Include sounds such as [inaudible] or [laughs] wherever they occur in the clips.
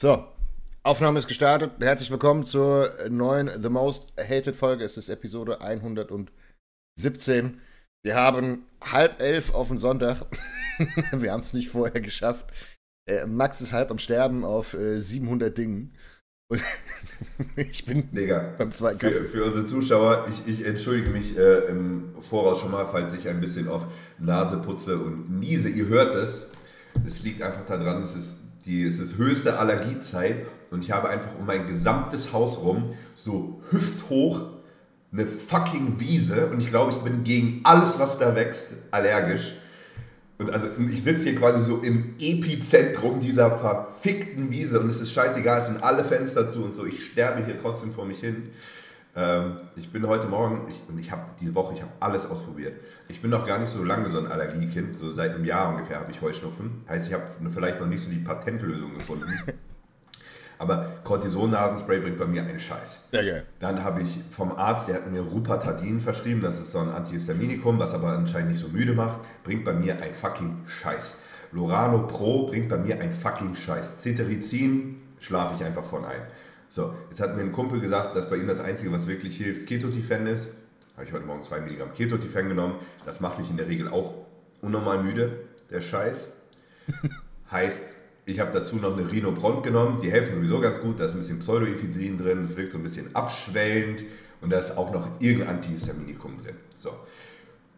So, Aufnahme ist gestartet. Herzlich willkommen zur neuen The Most Hated Folge. Es ist Episode 117. Wir haben halb elf auf den Sonntag. [laughs] Wir haben es nicht vorher geschafft. Äh, Max ist halb am Sterben auf äh, 700 Dingen. Und [laughs] ich bin Digga, beim zweiten für, für unsere Zuschauer, ich, ich entschuldige mich äh, im Voraus schon mal, falls ich ein bisschen auf Nase putze und niese. Ihr hört es. Es liegt einfach daran, es ist die ist höchste Allergiezeit und ich habe einfach um mein gesamtes Haus rum so hüfthoch eine fucking Wiese und ich glaube, ich bin gegen alles, was da wächst, allergisch. Und also ich sitze hier quasi so im Epizentrum dieser verfickten Wiese und es ist scheißegal, es sind alle Fenster zu und so. Ich sterbe hier trotzdem vor mich hin. Ähm, ich bin heute Morgen, ich, und ich habe diese Woche, ich habe alles ausprobiert. Ich bin noch gar nicht so lange so ein Allergiekind, so seit einem Jahr ungefähr habe ich Heuschnupfen. Heißt, ich habe vielleicht noch nicht so die Patentlösung gefunden. [laughs] Aber Cortison-Nasenspray bringt bei mir einen Scheiß. Ja, geil. Dann habe ich vom Arzt, der hat mir Rupatadin verschrieben, das ist so ein Antihistaminikum, was aber anscheinend nicht so müde macht, bringt bei mir ein fucking Scheiß. Lorano Pro bringt bei mir ein fucking Scheiß. Cetirizin schlafe ich einfach von ein. So, jetzt hat mir ein Kumpel gesagt, dass bei ihm das Einzige, was wirklich hilft, Ketotifen ist. Habe ich heute Morgen 2 Milligramm Ketotifen genommen. Das macht mich in der Regel auch unnormal müde, der Scheiß. [laughs] heißt, ich habe dazu noch eine Rhinopront genommen. Die helfen sowieso ganz gut. Da ist ein bisschen Pseudoephedrin drin. Es wirkt so ein bisschen abschwellend. Und da ist auch noch irgendein Antihistaminikum drin. So.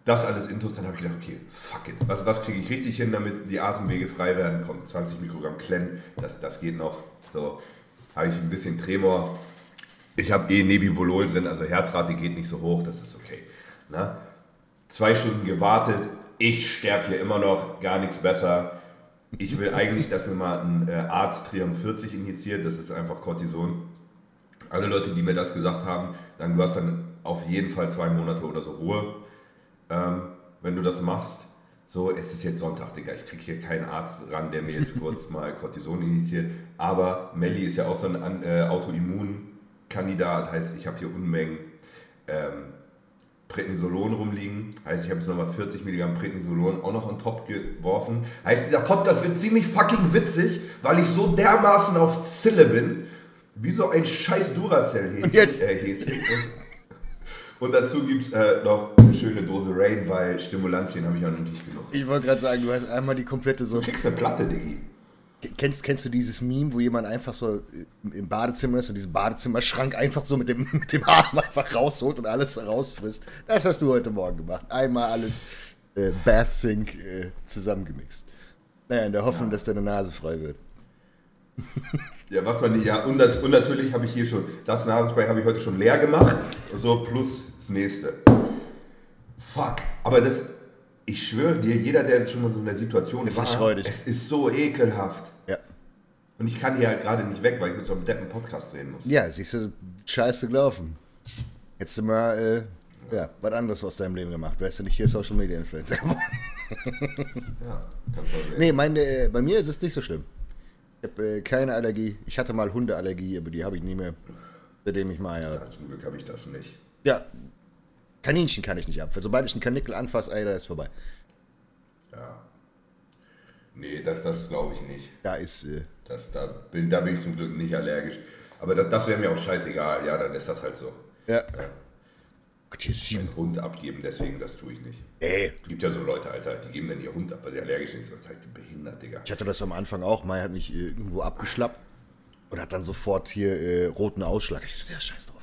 Das alles Intus, dann habe ich gedacht, okay, fuck it. Was, was kriege ich richtig hin, damit die Atemwege frei werden? Komm, 20 Mikrogramm Klenn, das, das geht noch. So, habe ich ein bisschen Tremor. Ich habe eh Nebivolol drin, also Herzrate geht nicht so hoch, das ist okay. Na? Zwei Stunden gewartet, ich sterbe hier immer noch, gar nichts besser. Ich will eigentlich, dass mir mal ein äh, Arzt Trium 40 injiziert, das ist einfach Cortison. Alle Leute, die mir das gesagt haben, sagen, du hast dann auf jeden Fall zwei Monate oder so Ruhe, ähm, wenn du das machst. So, es ist jetzt Sonntag, Digga. Ich kriege hier keinen Arzt ran, der mir jetzt kurz [laughs] mal Cortison initiiert. Aber Melli ist ja auch so ein äh, Autoimmunkandidat. Heißt, ich habe hier Unmengen ähm, Prednisolon rumliegen. Heißt, ich habe jetzt nochmal 40 Milligramm Prednisolon auch noch on top geworfen. Heißt, dieser Podcast wird ziemlich fucking witzig, weil ich so dermaßen auf Zille bin. Wie so ein scheiß Duracell-Häschen. Und jetzt- Äh, Häschen. Und, und dazu gibt es äh, noch eine schöne Dose Rain, weil Stimulantien habe ich auch noch nicht genug. Ich wollte gerade sagen, du hast einmal die komplette so. Du kriegst eine Platte, Diggi. Kennst, kennst du dieses Meme, wo jemand einfach so im Badezimmer ist und diesen Badezimmerschrank einfach so mit dem, [laughs] mit dem Arm einfach rausholt und alles rausfrisst? Das hast du heute Morgen gemacht. Einmal alles äh, Bath Sink äh, zusammengemixt. Naja, in der Hoffnung, dass deine Nase frei wird. Ja, was man, ja, und, und natürlich habe ich hier schon, das Nasenspray habe ich heute schon leer gemacht, so plus das nächste. Fuck, aber das, ich schwöre dir, jeder, der schon mal in so einer Situation Es war, ist räudig. es ist so ekelhaft. Ja. Und ich kann hier halt gerade nicht weg, weil ich mit so einem deppen Podcast drehen muss. Ja, siehst du, scheiße gelaufen. Hättest du mal, äh, ja, was anderes aus deinem Leben gemacht. Wärst du nicht hier Social Media Influencer geworden. [laughs] Ja. Nee, meine, äh, bei mir ist es nicht so schlimm. Ich habe äh, keine Allergie. Ich hatte mal Hundeallergie, aber die habe ich nie mehr, seitdem ich mal Ja, ja. zum Glück habe ich das nicht. Ja, Kaninchen kann ich nicht ab. Sobald ich einen Kanickel anfasse, ey, da ist vorbei. Ja. Nee, das, das glaube ich nicht. Da ist, äh, Das, da, bin, da bin ich zum Glück nicht allergisch. Aber das, das wäre mir auch scheißegal. Ja, dann ist das halt so. ja. Gott, hier ist. Einen Hund abgeben, deswegen, das tue ich nicht. Ey, Es gibt ja so Leute, Alter, die geben dann ihr Hund ab, weil sie allergisch sind. Das ist halt behindert, Digga. ich hatte das am Anfang auch. Mai hat mich äh, irgendwo abgeschlappt und hat dann sofort hier äh, roten Ausschlag. Ich so, der scheiß drauf.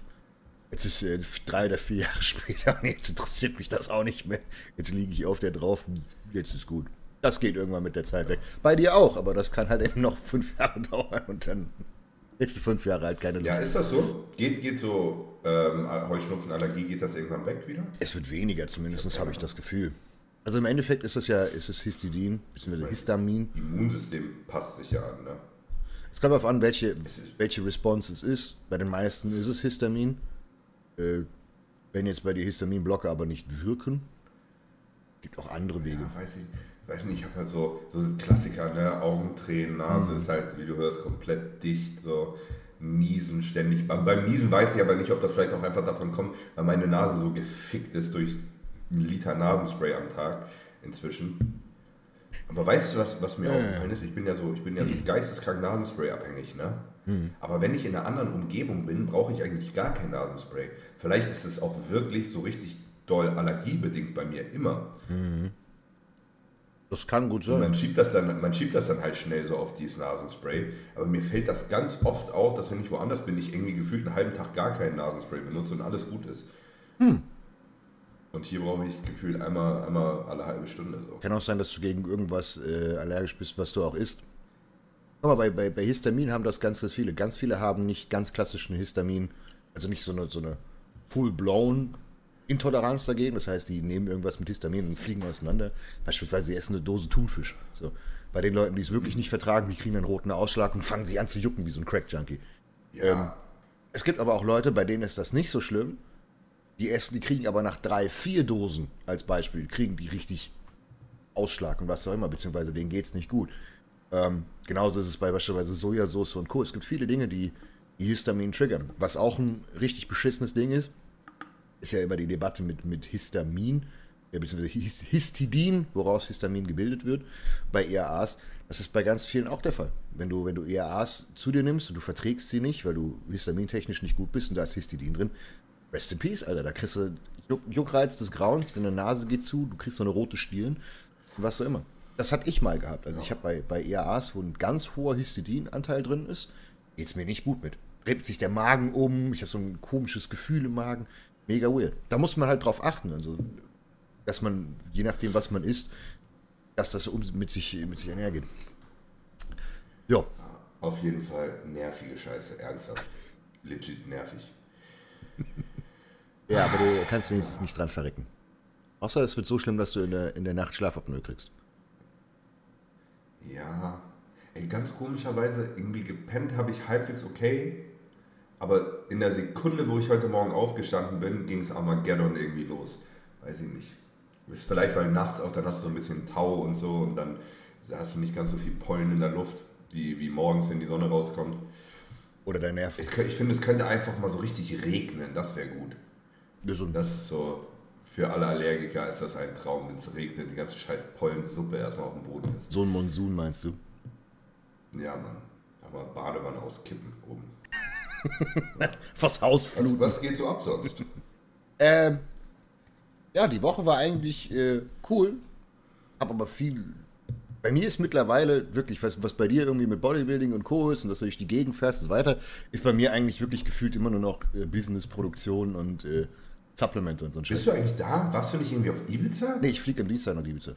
Jetzt ist äh, drei oder vier Jahre [laughs] später und jetzt interessiert mich das auch nicht mehr. Jetzt liege ich auf der drauf und jetzt ist gut. Das geht irgendwann mit der Zeit weg. Bei dir auch, aber das kann halt [laughs] eben noch fünf Jahre [laughs] dauern und dann nächste fünf Jahre halt keine Luft. Ja, ist das so? Geht, geht so ähm, Heuschnupfenallergie, geht das irgendwann weg wieder? Es wird weniger, zumindest habe ich das Gefühl. Also im Endeffekt ist es ja, ist es Histidin, beziehungsweise Histamin. Immunsystem passt sich ja an, ne? Es kommt darauf an, welche, welche Response es ist. Bei den meisten ist es Histamin. Äh, wenn jetzt bei dir Histaminblocker aber nicht wirken, gibt auch andere Wege. Ja, weiß ich, weiß nicht, ich habe halt so, so Klassiker, ne? Augentränen, Nase Mhm. ist halt, wie du hörst, komplett dicht, so Niesen ständig. Beim, beim Niesen weiß ich aber nicht, ob das vielleicht auch einfach davon kommt, weil meine Nase so gefickt ist durch einen Liter Nasenspray am Tag inzwischen. Aber weißt du, was, was mir aufgefallen ist? Ich bin ja so, ich bin ja so [clears throat] geisteskrank Nasenspray abhängig, ne? Aber wenn ich in einer anderen Umgebung bin, brauche ich eigentlich gar kein Nasenspray. Vielleicht ist es auch wirklich so richtig doll allergiebedingt bei mir immer. Das kann gut Und sein. man schiebt das dann, man schiebt das dann halt schnell so auf dieses Nasenspray. Aber mir fällt das ganz oft auf, dass wenn ich woanders bin, ich irgendwie gefühlt einen halben Tag gar keinen Nasenspray benutze und alles gut ist. Und hier brauche ich gefühlt einmal, einmal alle halbe Stunde so. Kann auch sein, dass du gegen irgendwas äh, allergisch bist, was du auch isst. Mal, bei, bei, bei Histamin haben das ganz, ganz viele. Ganz viele haben nicht ganz klassischen Histamin, also nicht so eine, so eine full-blown Intoleranz dagegen. Das heißt, die nehmen irgendwas mit Histamin und fliegen auseinander. Beispielsweise, sie essen eine Dose Thunfisch. So. Bei den Leuten, die es wirklich nicht vertragen, die kriegen einen roten Ausschlag und fangen sich an zu jucken wie so ein Crack-Junkie. Ja, Ähm, Es gibt aber auch Leute, bei denen ist das nicht so schlimm. Die essen, die kriegen aber nach drei, vier Dosen als Beispiel, kriegen die richtig Ausschlag und was auch immer, beziehungsweise denen geht es nicht gut. Ähm, genauso ist es bei beispielsweise Sojasauce und Co. Es gibt viele Dinge, die, Histamin triggern. Was auch ein richtig beschissenes Ding ist, ist ja immer die Debatte mit, mit Histamin, ja, beziehungsweise His- Histidin, woraus Histamin gebildet wird, bei ERAs. Das ist bei ganz vielen auch der Fall. Wenn du, wenn du ERAs zu dir nimmst und du verträgst sie nicht, weil du histamintechnisch nicht gut bist und da ist Histidin drin, rest in peace, Alter. Da kriegst du Juck, Juckreiz des Grauens, deine Nase geht zu, du kriegst so eine rote Stirn, was auch immer. Das hatte ich mal gehabt. Also ich habe bei, bei ERAs, wo ein ganz hoher Histidinanteil drin ist, geht's mir nicht gut mit. Dreht sich der Magen um, ich habe so ein komisches Gefühl im Magen. Mega weird. Da muss man halt drauf achten. Also, dass man, je nachdem, was man isst, dass das um, mit, sich, mit sich einhergeht. Ja, auf jeden Fall nervige Scheiße, ernsthaft. Legit nervig. [laughs] ja, aber du kannst wenigstens nicht dran verrecken. Außer es wird so schlimm, dass du in der, in der Nacht Schlafapnoe kriegst. Ja, ey, ganz komischerweise, irgendwie gepennt habe ich halbwegs okay, aber in der Sekunde, wo ich heute Morgen aufgestanden bin, ging es Armageddon irgendwie los. Weiß ich nicht. Ist vielleicht, weil nachts auch dann hast du so ein bisschen Tau und so und dann hast du nicht ganz so viel Pollen in der Luft, wie, wie morgens, wenn die Sonne rauskommt. Oder dein Nerv. Ich, ich finde, es könnte einfach mal so richtig regnen, das wäre gut. Gesund. Das ist so, für alle Allergiker ist das ein Traum, wenn es regnet, die ganze scheiß Pollensuppe erstmal auf dem Boden ist. So ein Monsun meinst du? Ja, Mann. Aber Badewanne auskippen oben. [laughs] Was, Hausfluten. was geht so ab sonst? [laughs] Ähm, ja, die Woche war eigentlich äh, cool. Hab aber viel. Bei mir ist mittlerweile wirklich, was, was bei dir irgendwie mit Bodybuilding und Co. ist und dass du durch die Gegend fährst und so weiter, ist bei mir eigentlich wirklich gefühlt immer nur noch äh, Business-Produktion und äh, Supplemente und so ein. Bist du eigentlich da? Warst du nicht irgendwie auf Ibiza? Nee, ich fliege am Dienstag nach Ibiza.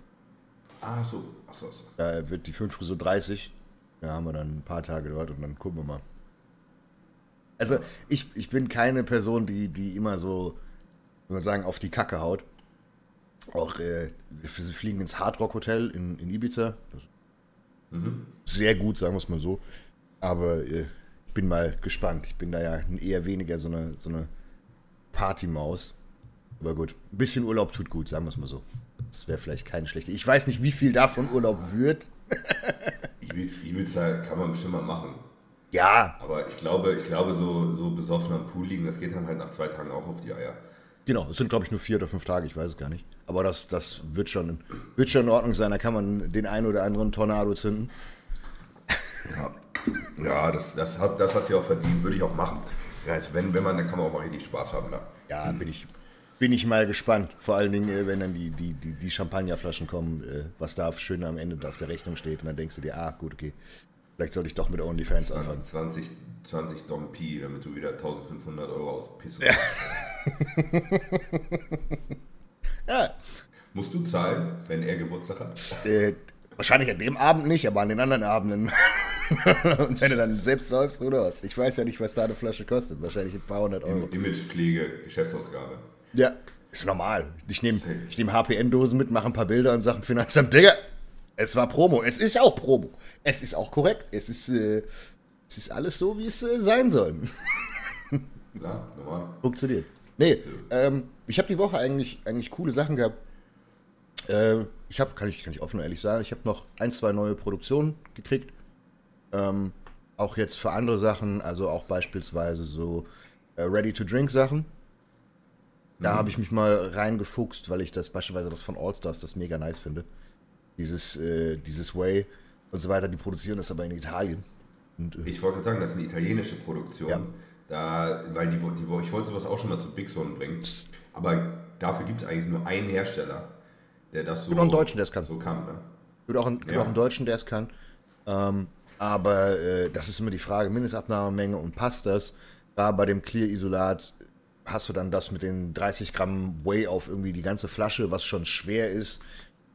Ah, so. Achso, achso. Da wird die 5 so 30. Da haben wir dann ein paar Tage dort und dann gucken wir mal. Also, ich, ich bin keine Person, die, die immer so, wie man sagen, auf die Kacke haut. Auch, äh, wir fliegen ins Hard Rock Hotel in, in Ibiza. Ist Sehr gut, sagen wir es mal so. Aber äh, ich bin mal gespannt. Ich bin da ja eher weniger so eine, so eine Partymaus. Aber gut, ein bisschen Urlaub tut gut, sagen wir es mal so. Das wäre vielleicht keine schlechte. Ich weiß nicht, wie viel davon Urlaub wird. [laughs] Ibiza, kann man bestimmt mal machen. Ja, Aber ich glaube, ich glaube so, so besoffen am Pool liegen, das geht dann halt nach zwei Tagen auch auf die Eier. genau. Es sind, glaube ich, nur vier oder fünf Tage, ich weiß es gar nicht. Aber das, das wird, schon, wird schon in Ordnung sein. Da kann man den einen oder anderen Tornado zünden. Ja, ja das, das, das hast du ja auch verdient, würde ich auch machen. Ja, also wenn, wenn man, dann kann man auch mal richtig Spaß haben. Da. Ja, bin ich, bin ich mal gespannt. Vor allen Dingen, äh, wenn dann die, die, die, die Champagnerflaschen kommen, äh, was da schön am Ende auf der Rechnung steht. Und dann denkst du dir, ah, gut, okay. Vielleicht sollte ich doch mit OnlyFans anfangen. 20, 20 Dom Pi, damit du wieder 1500 Euro auspissst. [laughs] Ja, Musst du zahlen, wenn er Geburtstag hat? äh, wahrscheinlich an dem Abend nicht, aber an den anderen Abenden. [laughs] Und wenn du dann selbst säufst oder was. Ich weiß ja nicht, was da eine Flasche kostet. Wahrscheinlich ein paar hundert Euro. Imagepflege, Geschäftsausgabe. Ja, ist normal. Ich nehme ich nehm HPN-Dosen mit, mache ein paar Bilder und sage dem Finanzamt, Digga, es war Promo. Es ist auch Promo. Es ist auch korrekt. Es ist, äh, es ist alles so, wie es äh, sein soll. [laughs] Klar, normal. Funktioniert. Nee, ähm, ich habe die Woche eigentlich, eigentlich coole Sachen gehabt. Äh, ich habe, kann ich, kann ich offen und ehrlich sagen, ich habe noch ein, zwei neue Produktionen gekriegt. Ähm, auch jetzt für andere Sachen, also auch beispielsweise so äh, Ready-to-Drink-Sachen. Da habe ich mich mal reingefuchst, weil ich das beispielsweise das von Allstars das mega nice finde. dieses, äh, dieses Whey und so weiter, die produzieren das aber in Italien. Und, äh, ich wollte gerade sagen, das ist eine italienische Produktion. Ja. Da, weil die, die, ich wollte sowas auch schon mal zu Big Zone bringen. Aber dafür gibt es eigentlich nur einen Hersteller, der das so, auch einen Deutschen, der es kann. so kann. Ne? Gibt auch, einen, ja. auch einen Deutschen, der es kann. Ähm, aber äh, das ist immer die Frage, Mindestabnahmemenge und passt das? Da bei dem Clear-Isolat hast du dann das mit den 30 Gramm Whey auf irgendwie die ganze Flasche, was schon schwer ist.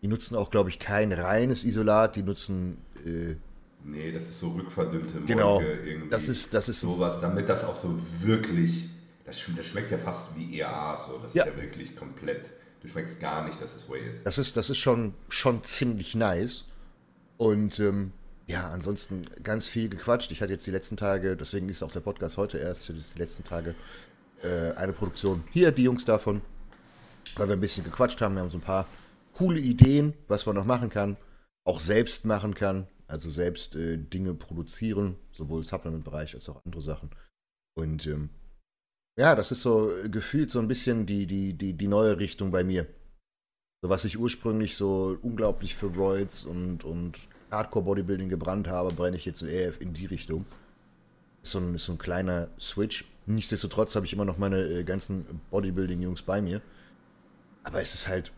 Die nutzen auch, glaube ich, kein reines Isolat, die nutzen. Äh, nee, das ist so rückverdünnte Molke genau, irgendwie. Das ist, das ist sowas, damit das auch so wirklich. Das, schmeckt ja fast wie EA, so. Das ja. ist ja wirklich komplett. Du schmeckst gar nicht, dass es Whey ist. Das ist, das ist schon, schon ziemlich nice. Und ähm, ja, ansonsten ganz viel gequatscht. Ich hatte jetzt die letzten Tage, deswegen ist auch der Podcast heute erst, die letzten Tage äh, eine Produktion. Hier die Jungs davon, weil wir ein bisschen gequatscht haben. Wir haben so ein paar coole Ideen, was man noch machen kann, auch selbst machen kann, also selbst äh, Dinge produzieren, sowohl Supplement-Bereich als auch andere Sachen. Und ähm, ja, das ist so gefühlt so ein bisschen die, die, die, die neue Richtung bei mir. So was ich ursprünglich so unglaublich für Roids und, und Hardcore-Bodybuilding gebrannt habe, brenne ich jetzt eher in die Richtung. Ist so ein, ist so ein kleiner Switch. Nichtsdestotrotz habe ich immer noch meine äh, ganzen Bodybuilding-Jungs bei mir. Aber es ist halt,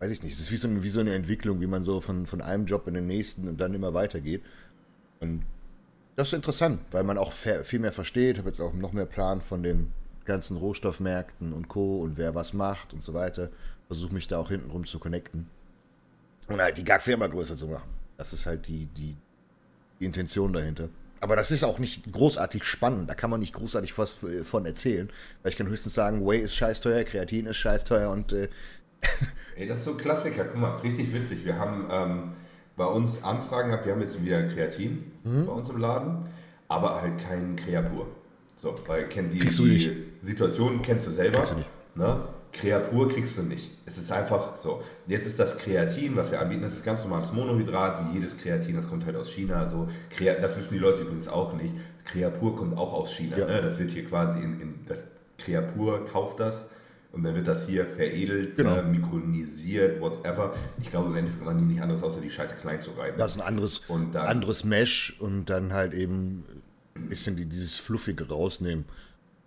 weiß ich nicht, es ist wie so, eine, wie so eine Entwicklung, wie man so von, von einem Job in den nächsten und dann immer weitergeht. Und das ist interessant, weil man auch viel mehr versteht. Ich habe jetzt auch noch mehr Plan von den ganzen Rohstoffmärkten und Co. und wer was macht und so weiter. Versuche mich da auch hintenrum zu connecten. Und halt die GAG-Firma größer zu machen. Das ist halt die, die, die Intention dahinter. Aber das ist auch nicht großartig spannend. Da kann man nicht großartig was von erzählen. Weil ich kann höchstens sagen, Whey ist scheiß teuer, Kreatin ist scheiß teuer und. Äh [laughs] Ey, das ist so ein Klassiker. Guck mal, richtig witzig. Wir haben ähm, bei uns Anfragen gehabt. Wir haben jetzt wieder Kreatin mhm. bei uns im Laden, aber halt kein Kreapur. So, weil kenn die, die Situation kennst du selber. Kriegst du nicht. Ne? Kreatur kriegst du nicht. Es ist einfach so. Jetzt ist das Kreatin, was wir anbieten, das ist ganz normales Monohydrat, wie jedes Kreatin, das kommt halt aus China. Also, das wissen die Leute übrigens auch nicht. Kreapur kommt auch aus China. Ja. Ne? Das wird hier quasi in, in das Kreapur kauft das und dann wird das hier veredelt, genau. äh, mikronisiert, whatever. Ich glaube, im Endeffekt kann man die nicht anders, außer die Scheiße klein zu reiben. Das ist ein anderes, und dann, anderes Mesh und dann halt eben ein bisschen die, dieses Fluffige rausnehmen.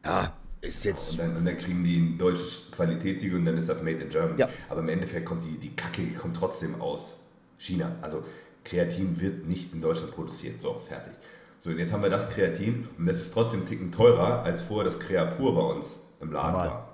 Ja, ist jetzt. Und dann, und dann, kriegen die ein deutsches Qualitätssiegel und dann ist das Made in Germany. Ja. Aber im Endeffekt kommt die, die Kacke die kommt trotzdem aus China. Also Kreatin wird nicht in Deutschland produziert. So, fertig. So, und jetzt haben wir das Kreatin und das ist trotzdem einen Ticken teurer, als vorher das Creapur bei uns im Laden Normal. war.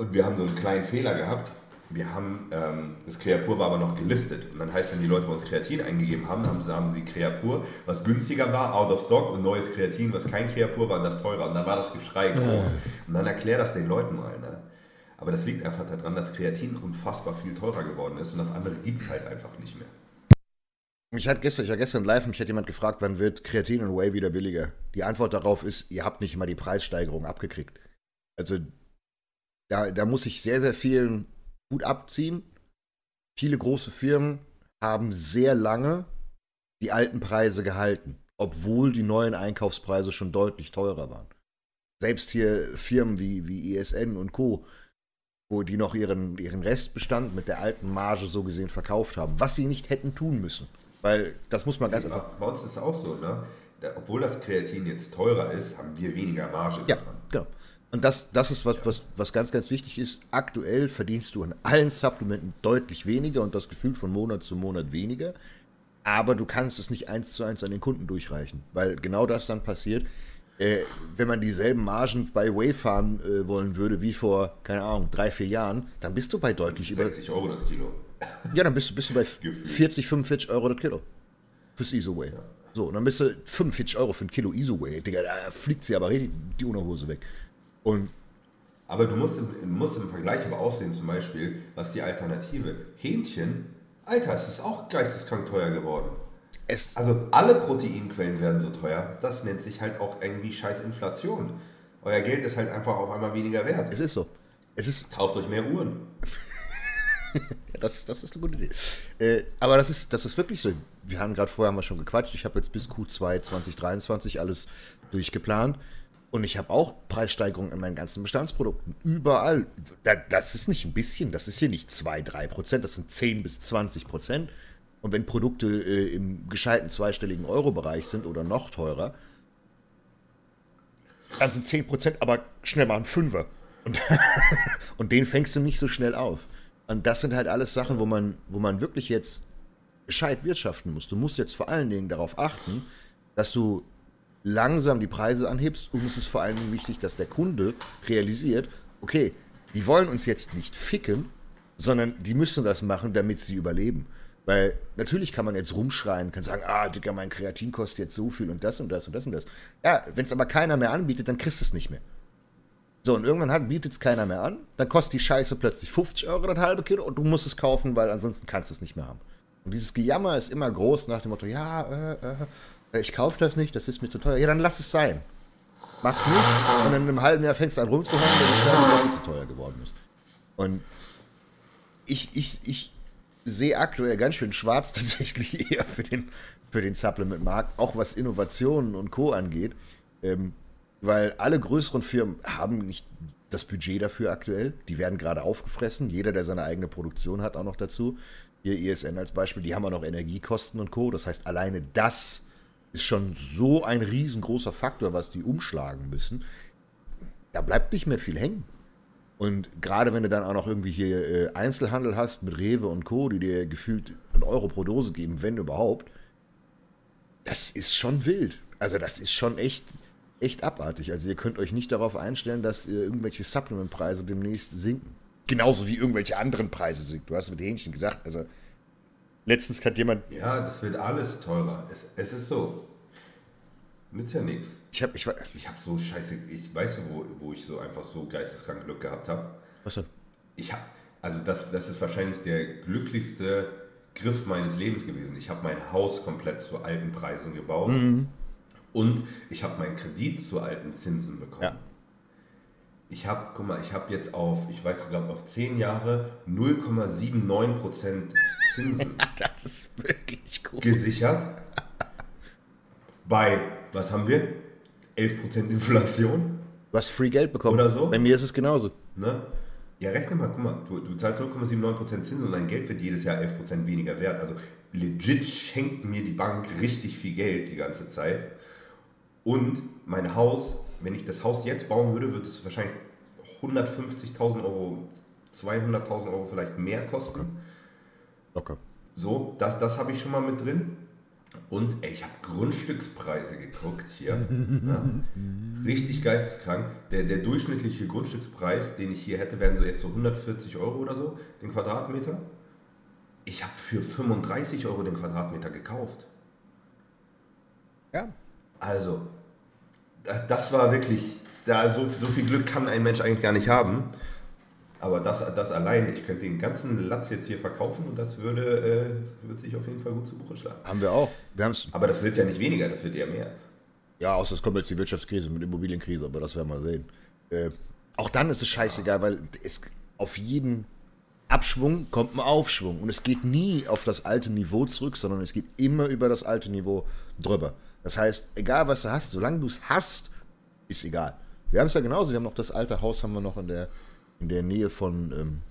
Und wir haben so einen kleinen Fehler gehabt wir haben, ähm, das Creapur war aber noch gelistet. Und dann heißt, wenn die Leute bei uns Kreatin eingegeben haben, haben sie, haben sie Creapur, was günstiger war, out of stock und neues Kreatin, was kein Creapur war, und das teurer. Und dann war das Geschrei groß. Und dann erklär das den Leuten mal. Ne? Aber das liegt einfach daran, dass Kreatin unfassbar viel teurer geworden ist und das andere gibt es halt einfach nicht mehr. Mich hat gestern, ich war gestern live, mich hat jemand gefragt, wann wird Kreatin und Whey wieder billiger? Die Antwort darauf ist, ihr habt nicht immer die Preissteigerung abgekriegt. Also da, da muss ich sehr, sehr vielen gut abziehen. Viele große Firmen haben sehr lange die alten Preise gehalten, obwohl die neuen Einkaufspreise schon deutlich teurer waren. Selbst hier Firmen wie, wie ESN und Co., wo die noch ihren, ihren Restbestand mit der alten Marge so gesehen verkauft haben, was sie nicht hätten tun müssen. Weil das muss man ganz ja, einfach. Bei uns ist es auch so, ne? Obwohl das Kreatin jetzt teurer ist, haben wir weniger Marge. Ja, dran. genau. Und das, das ist was, was, was ganz, ganz wichtig ist. Aktuell verdienst du an allen Supplementen deutlich weniger und das Gefühl von Monat zu Monat weniger. Aber du kannst es nicht eins zu eins an den Kunden durchreichen, weil genau das dann passiert. Äh, wenn man dieselben Margen bei Wave fahren äh, wollen würde wie vor, keine Ahnung, drei, vier Jahren, dann bist du bei deutlich 60 über. 60 Euro das Kilo. Ja, dann bist du, bist du bei 40, 45 Euro das Kilo. Fürs Isoway. Ja. So, und dann bist du 45 Euro für ein Kilo Isoway. Digga, da fliegt sie aber richtig die Unterhose weg. Und aber du musst, im, musst im Vergleich aber aussehen, zum Beispiel, was die Alternative. Hähnchen, Alter, es ist auch geisteskrank teuer geworden. Es also alle Proteinquellen werden so teuer. Das nennt sich halt auch irgendwie scheiß Inflation. Euer Geld ist halt einfach auf einmal weniger wert. Es ist so. Es ist Kauft euch mehr Uhren. [laughs] das, das ist eine gute Idee. Äh, aber das ist, das ist wirklich so. Wir haben gerade vorher haben wir schon gequatscht. Ich habe jetzt bis Q2 2023 alles durchgeplant. Und ich habe auch Preissteigerungen in meinen ganzen Bestandsprodukten. Überall. das ist nicht ein bisschen, das ist hier nicht 2, 3 Prozent, das sind 10 bis 20 Prozent. Und wenn Produkte äh, im gescheiten zweistelligen Euro-Bereich sind oder noch teurer, dann sind 10 Prozent aber schnell mal ein Fünfer. Und, [laughs] und den fängst du nicht so schnell auf. Und das sind halt alles Sachen, wo man, wo man wirklich jetzt gescheit wirtschaften muss. Du musst jetzt vor allen Dingen darauf achten, dass du langsam die Preise anhebst und es ist vor Dingen wichtig, dass der Kunde realisiert, okay, die wollen uns jetzt nicht ficken, sondern die müssen das machen, damit sie überleben. Weil natürlich kann man jetzt rumschreien, kann sagen, ah, Digga, mein Kreatin kostet jetzt so viel und das und das und das und das. Ja, wenn es aber keiner mehr anbietet, dann kriegst du es nicht mehr. So, und irgendwann bietet es keiner mehr an, dann kostet die Scheiße plötzlich 50 Euro das halbe Kilo und du musst es kaufen, weil ansonsten kannst du es nicht mehr haben. Und dieses Gejammer ist immer groß nach dem Motto, ja, äh, äh, ich kaufe das nicht, das ist mir zu teuer. Ja, dann lass es sein. Mach's nicht und in einem halben Jahr fängst du an rumzuhören, weil Scheiße zu teuer geworden ist. Und ich, ich, ich sehe aktuell ganz schön schwarz [laughs] tatsächlich eher für den, für den Supplement-Markt, auch was Innovationen und Co. angeht. Ähm, weil alle größeren Firmen haben nicht das Budget dafür aktuell. Die werden gerade aufgefressen. Jeder, der seine eigene Produktion hat, auch noch dazu. Hier ESN als Beispiel, die haben auch noch Energiekosten und Co. Das heißt, alleine das ist schon so ein riesengroßer Faktor, was die umschlagen müssen. Da bleibt nicht mehr viel hängen. Und gerade wenn du dann auch noch irgendwie hier äh, Einzelhandel hast mit Rewe und Co., die dir gefühlt einen Euro pro Dose geben, wenn überhaupt, das ist schon wild. Also das ist schon echt, echt abartig. Also ihr könnt euch nicht darauf einstellen, dass irgendwelche Supplement-Preise demnächst sinken. Genauso wie irgendwelche anderen Preise sinken. Du hast mit Hähnchen gesagt, also letztens hat jemand... Ja, das wird alles teurer. Es, es ist so. Nützt ja nichts. Ich habe ich, ich hab so scheiße, ich weiß, wo, wo ich so einfach so geisteskrank Glück gehabt habe. Was denn? Ich habe, also das, das ist wahrscheinlich der glücklichste Griff meines Lebens gewesen. Ich habe mein Haus komplett zu alten Preisen gebaut mhm. und ich habe meinen Kredit zu alten Zinsen bekommen. Ja. Ich habe, guck mal, ich habe jetzt auf, ich weiß, glaube auf 10 Jahre 0,79% Zinsen [laughs] das ist wirklich cool. gesichert. Bei, was haben wir? 11% Inflation. Du hast Free Geld bekommen. Oder so. Bei mir ist es genauso. Ne? Ja, rechne mal, guck mal, du, du zahlst 0,79% Zinsen und dein Geld wird jedes Jahr 11% weniger wert. Also legit schenkt mir die Bank richtig viel Geld die ganze Zeit. Und mein Haus, wenn ich das Haus jetzt bauen würde, würde es wahrscheinlich 150.000 Euro, 200.000 Euro vielleicht mehr kosten. Locker. So, das, das habe ich schon mal mit drin. Und ey, ich habe Grundstückspreise geguckt hier. [laughs] ja. Richtig geisteskrank. Der, der durchschnittliche Grundstückspreis, den ich hier hätte, wären so jetzt so 140 Euro oder so, den Quadratmeter. Ich habe für 35 Euro den Quadratmeter gekauft. Ja. Also, das, war wirklich, da so, so viel Glück kann ein Mensch eigentlich gar nicht haben. Aber das, das allein, ich könnte den ganzen Latz jetzt hier verkaufen und das würde, äh, würde sich auf jeden Fall gut zu Buche schlagen. Haben wir auch. Wir haben's aber das wird ja nicht weniger, das wird eher mehr. Ja, außer es kommt jetzt die Wirtschaftskrise mit Immobilienkrise, aber das werden wir sehen. Äh, auch dann ist es scheißegal, weil es auf jeden Abschwung kommt ein Aufschwung. Und es geht nie auf das alte Niveau zurück, sondern es geht immer über das alte Niveau drüber. Das heißt, egal was du hast, solange du es hast, ist egal. Wir haben es ja genauso, wir haben noch das alte Haus, haben wir noch in der in der Nähe von, ähm,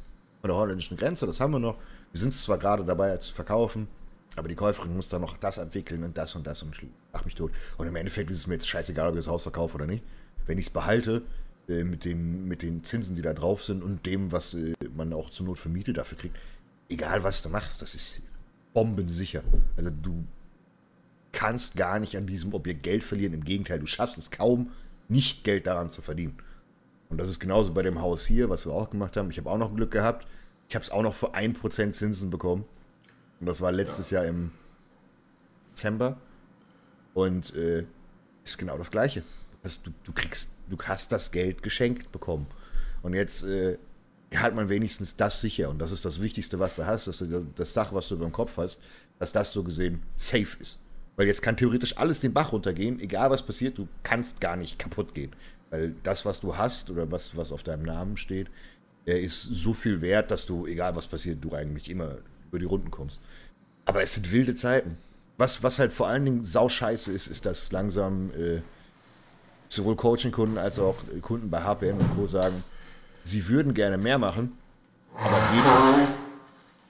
von der holländischen Grenze. Das haben wir noch. Wir sind zwar gerade dabei zu verkaufen, aber die Käuferin muss dann noch das entwickeln und das und das und mach mich tot. Und im Endeffekt ist es mir jetzt scheißegal, ob ich das Haus verkaufe oder nicht. Wenn ich es behalte, äh, mit, den, mit den Zinsen, die da drauf sind und dem, was äh, man auch zur Not für Miete dafür kriegt, egal was du machst, das ist bombensicher. Also du kannst gar nicht an diesem Objekt Geld verlieren. Im Gegenteil, du schaffst es kaum, nicht Geld daran zu verdienen. Und das ist genauso bei dem Haus hier, was wir auch gemacht haben. Ich habe auch noch Glück gehabt. Ich habe es auch noch für 1% Zinsen bekommen. Und das war letztes ja. Jahr im Dezember. Und äh, ist genau das Gleiche. Also du, du kriegst, du hast das Geld geschenkt bekommen. Und jetzt äh, halt man wenigstens das sicher. Und das ist das Wichtigste, was du hast, dass du das Dach, was du über dem Kopf hast, dass das so gesehen safe ist. Weil jetzt kann theoretisch alles den Bach runtergehen, egal was passiert, du kannst gar nicht kaputt gehen. Weil das, was du hast oder was, was auf deinem Namen steht, ist so viel wert, dass du, egal was passiert, du eigentlich immer über die Runden kommst. Aber es sind wilde Zeiten. Was, was halt vor allen Dingen sauscheiße ist, ist, dass langsam äh, sowohl Coaching-Kunden als auch Kunden bei HPN und Co. sagen, sie würden gerne mehr machen, aber nicht.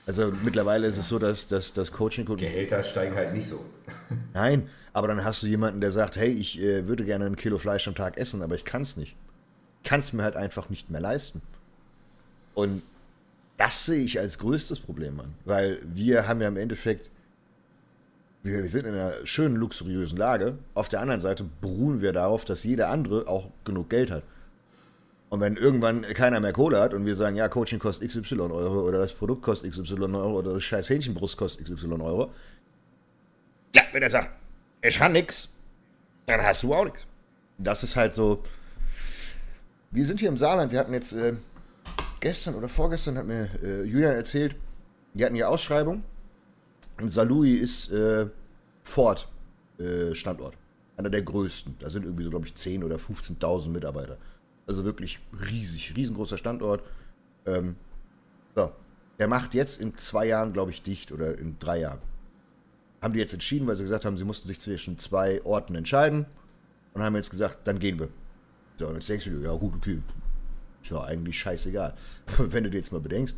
Also mittlerweile ist es so, dass, dass, dass Coaching-Kunden. Gehälter steigen halt nicht so. [laughs] Nein, aber dann hast du jemanden, der sagt, hey, ich äh, würde gerne ein Kilo Fleisch am Tag essen, aber ich kann es nicht. Ich kann es mir halt einfach nicht mehr leisten. Und das sehe ich als größtes Problem an. Weil wir haben ja im Endeffekt, wir, wir sind in einer schönen, luxuriösen Lage. Auf der anderen Seite beruhen wir darauf, dass jeder andere auch genug Geld hat. Und wenn irgendwann keiner mehr Kohle hat und wir sagen, ja, Coaching kostet XY Euro oder das Produkt kostet XY Euro oder das scheiß Hähnchenbrust kostet XY Euro. Ja, wenn er sagt, ich kann nix, dann hast du auch nichts. Das ist halt so. Wir sind hier im Saarland, wir hatten jetzt äh, gestern oder vorgestern hat mir äh, Julian erzählt, die hatten hier Ausschreibung. Und Salui ist äh, Ford äh, Standort. Einer der größten. Da sind irgendwie so, glaube ich, 10.000 oder 15.000 Mitarbeiter. Also wirklich riesig, riesengroßer Standort. Ähm, so. Der macht jetzt in zwei Jahren, glaube ich, dicht oder in drei Jahren. Haben die jetzt entschieden, weil sie gesagt haben, sie mussten sich zwischen zwei Orten entscheiden und haben jetzt gesagt, dann gehen wir. So, und jetzt denkst du dir, ja gut, okay, ist ja eigentlich scheißegal. [laughs] Wenn du dir jetzt mal bedenkst,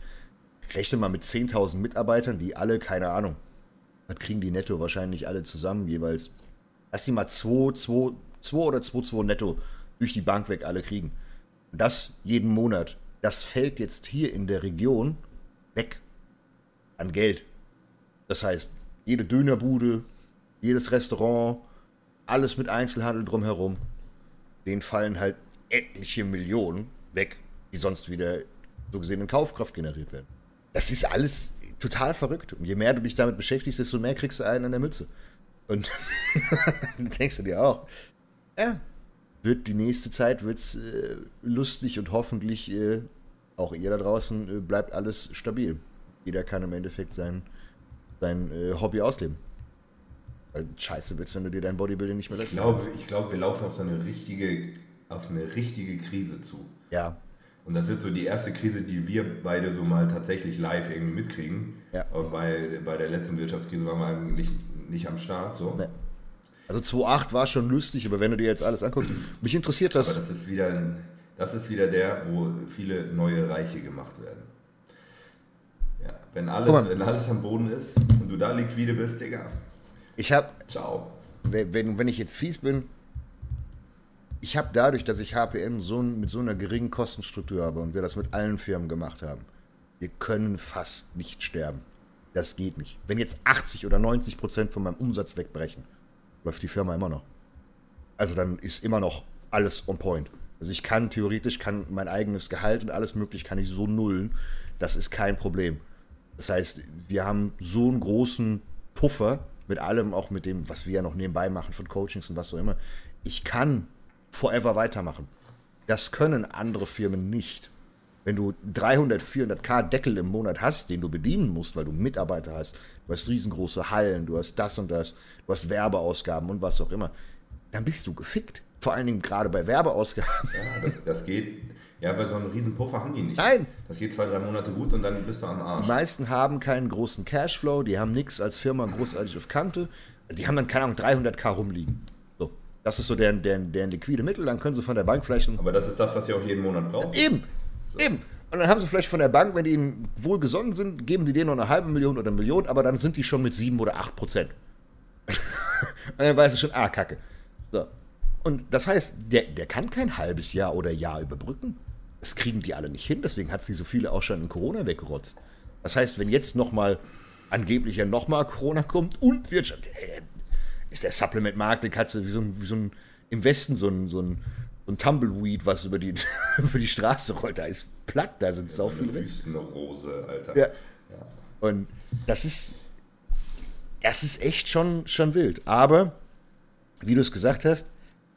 rechne mal mit 10.000 Mitarbeitern, die alle, keine Ahnung, dann kriegen die netto wahrscheinlich alle zusammen jeweils, lass die mal 2, 2, 2 oder 2, 2 netto durch die Bank weg alle kriegen. Das jeden Monat. Das fällt jetzt hier in der Region weg an Geld. Das heißt, jede Dönerbude, jedes Restaurant, alles mit Einzelhandel drumherum, denen fallen halt etliche Millionen weg, die sonst wieder so gesehen in Kaufkraft generiert werden. Das ist alles total verrückt. Und je mehr du dich damit beschäftigst, desto mehr kriegst du einen an der Mütze. Und dann [laughs] denkst du dir auch, ja, wird die nächste Zeit wird's äh, lustig und hoffentlich äh, auch ihr da draußen äh, bleibt alles stabil. Jeder kann im Endeffekt sein, sein äh, Hobby ausleben. Weil scheiße wird's, wenn du dir dein Bodybuilding nicht mehr leisten Ich glaube, ich glaube, wir laufen auf so eine richtige, auf eine richtige Krise zu. Ja. Und das wird so die erste Krise, die wir beide so mal tatsächlich live irgendwie mitkriegen. Ja. Weil bei der letzten Wirtschaftskrise waren wir eigentlich nicht am Start. So. Nee. Also 2.8 war schon lustig, aber wenn du dir jetzt alles anguckst, mich interessiert das. Aber das ist wieder, ein, das ist wieder der, wo viele neue Reiche gemacht werden. Ja, wenn alles, wenn alles am Boden ist und du da liquide bist, Digga. Ich hab. Ciao. Wenn, wenn ich jetzt fies bin, ich habe dadurch, dass ich HPM so, mit so einer geringen Kostenstruktur habe und wir das mit allen Firmen gemacht haben, wir können fast nicht sterben. Das geht nicht. Wenn jetzt 80 oder 90 Prozent von meinem Umsatz wegbrechen, läuft die Firma immer noch. Also dann ist immer noch alles on point. Also ich kann theoretisch, kann mein eigenes Gehalt und alles mögliche kann ich so nullen. Das ist kein Problem. Das heißt, wir haben so einen großen Puffer mit allem, auch mit dem, was wir ja noch nebenbei machen von Coachings und was auch immer. Ich kann forever weitermachen. Das können andere Firmen nicht. Wenn du 300, 400k Deckel im Monat hast, den du bedienen musst, weil du Mitarbeiter hast, du hast riesengroße Hallen, du hast das und das, du hast Werbeausgaben und was auch immer, dann bist du gefickt. Vor allen Dingen gerade bei Werbeausgaben. Ja, das, das geht. Ja, weil so einen riesen Puffer haben die nicht. Nein. Das geht zwei, drei Monate gut und dann bist du am Arsch. Die meisten haben keinen großen Cashflow, die haben nichts als Firma großartig auf Kante. Die haben dann, keine Ahnung, 300k rumliegen. So. Das ist so deren, deren, deren liquide Mittel, dann können sie von der Bank vielleicht... Aber das ist das, was sie auch jeden Monat brauchen. Eben. So. Eben. Und dann haben sie vielleicht von der Bank, wenn die ihnen wohlgesonnen sind, geben die denen noch eine halbe Million oder eine Million, aber dann sind die schon mit sieben oder acht Prozent. [laughs] und dann weißt du schon, ah, kacke. So. Und das heißt, der, der kann kein halbes Jahr oder Jahr überbrücken. Das kriegen die alle nicht hin, deswegen hat sie so viele auch schon in Corona weggerotzt. Das heißt, wenn jetzt nochmal angeblich ja nochmal Corona kommt und Wirtschaft, äh, ist der Supplement-Markt, der Katze wie so ein, wie so ein im Westen so ein, so ein so ein Tumbleweed, was über die, [laughs] über die Straße rollt. Da ist platt, da sind so viele Wüstenrose, Alter. Ja. ja. Und das ist, das ist echt schon, schon wild. Aber, wie du es gesagt hast,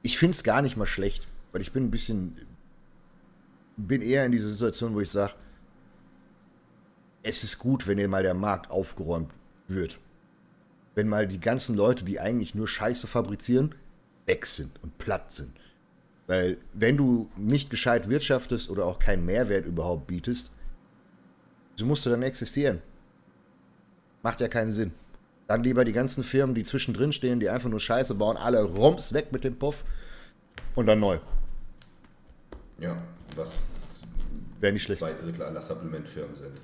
ich finde es gar nicht mal schlecht, weil ich bin ein bisschen, bin eher in dieser Situation, wo ich sage, es ist gut, wenn hier mal der Markt aufgeräumt wird. Wenn mal die ganzen Leute, die eigentlich nur Scheiße fabrizieren, weg sind und platt sind. Weil wenn du nicht gescheit wirtschaftest oder auch keinen Mehrwert überhaupt bietest, so musst du dann existieren. Macht ja keinen Sinn. Dann lieber die ganzen Firmen, die zwischendrin stehen, die einfach nur Scheiße bauen, alle Roms weg mit dem Puff. Und dann neu. Ja, was Wäre nicht schlecht. zwei Drittel aller Supplementfirmen sind.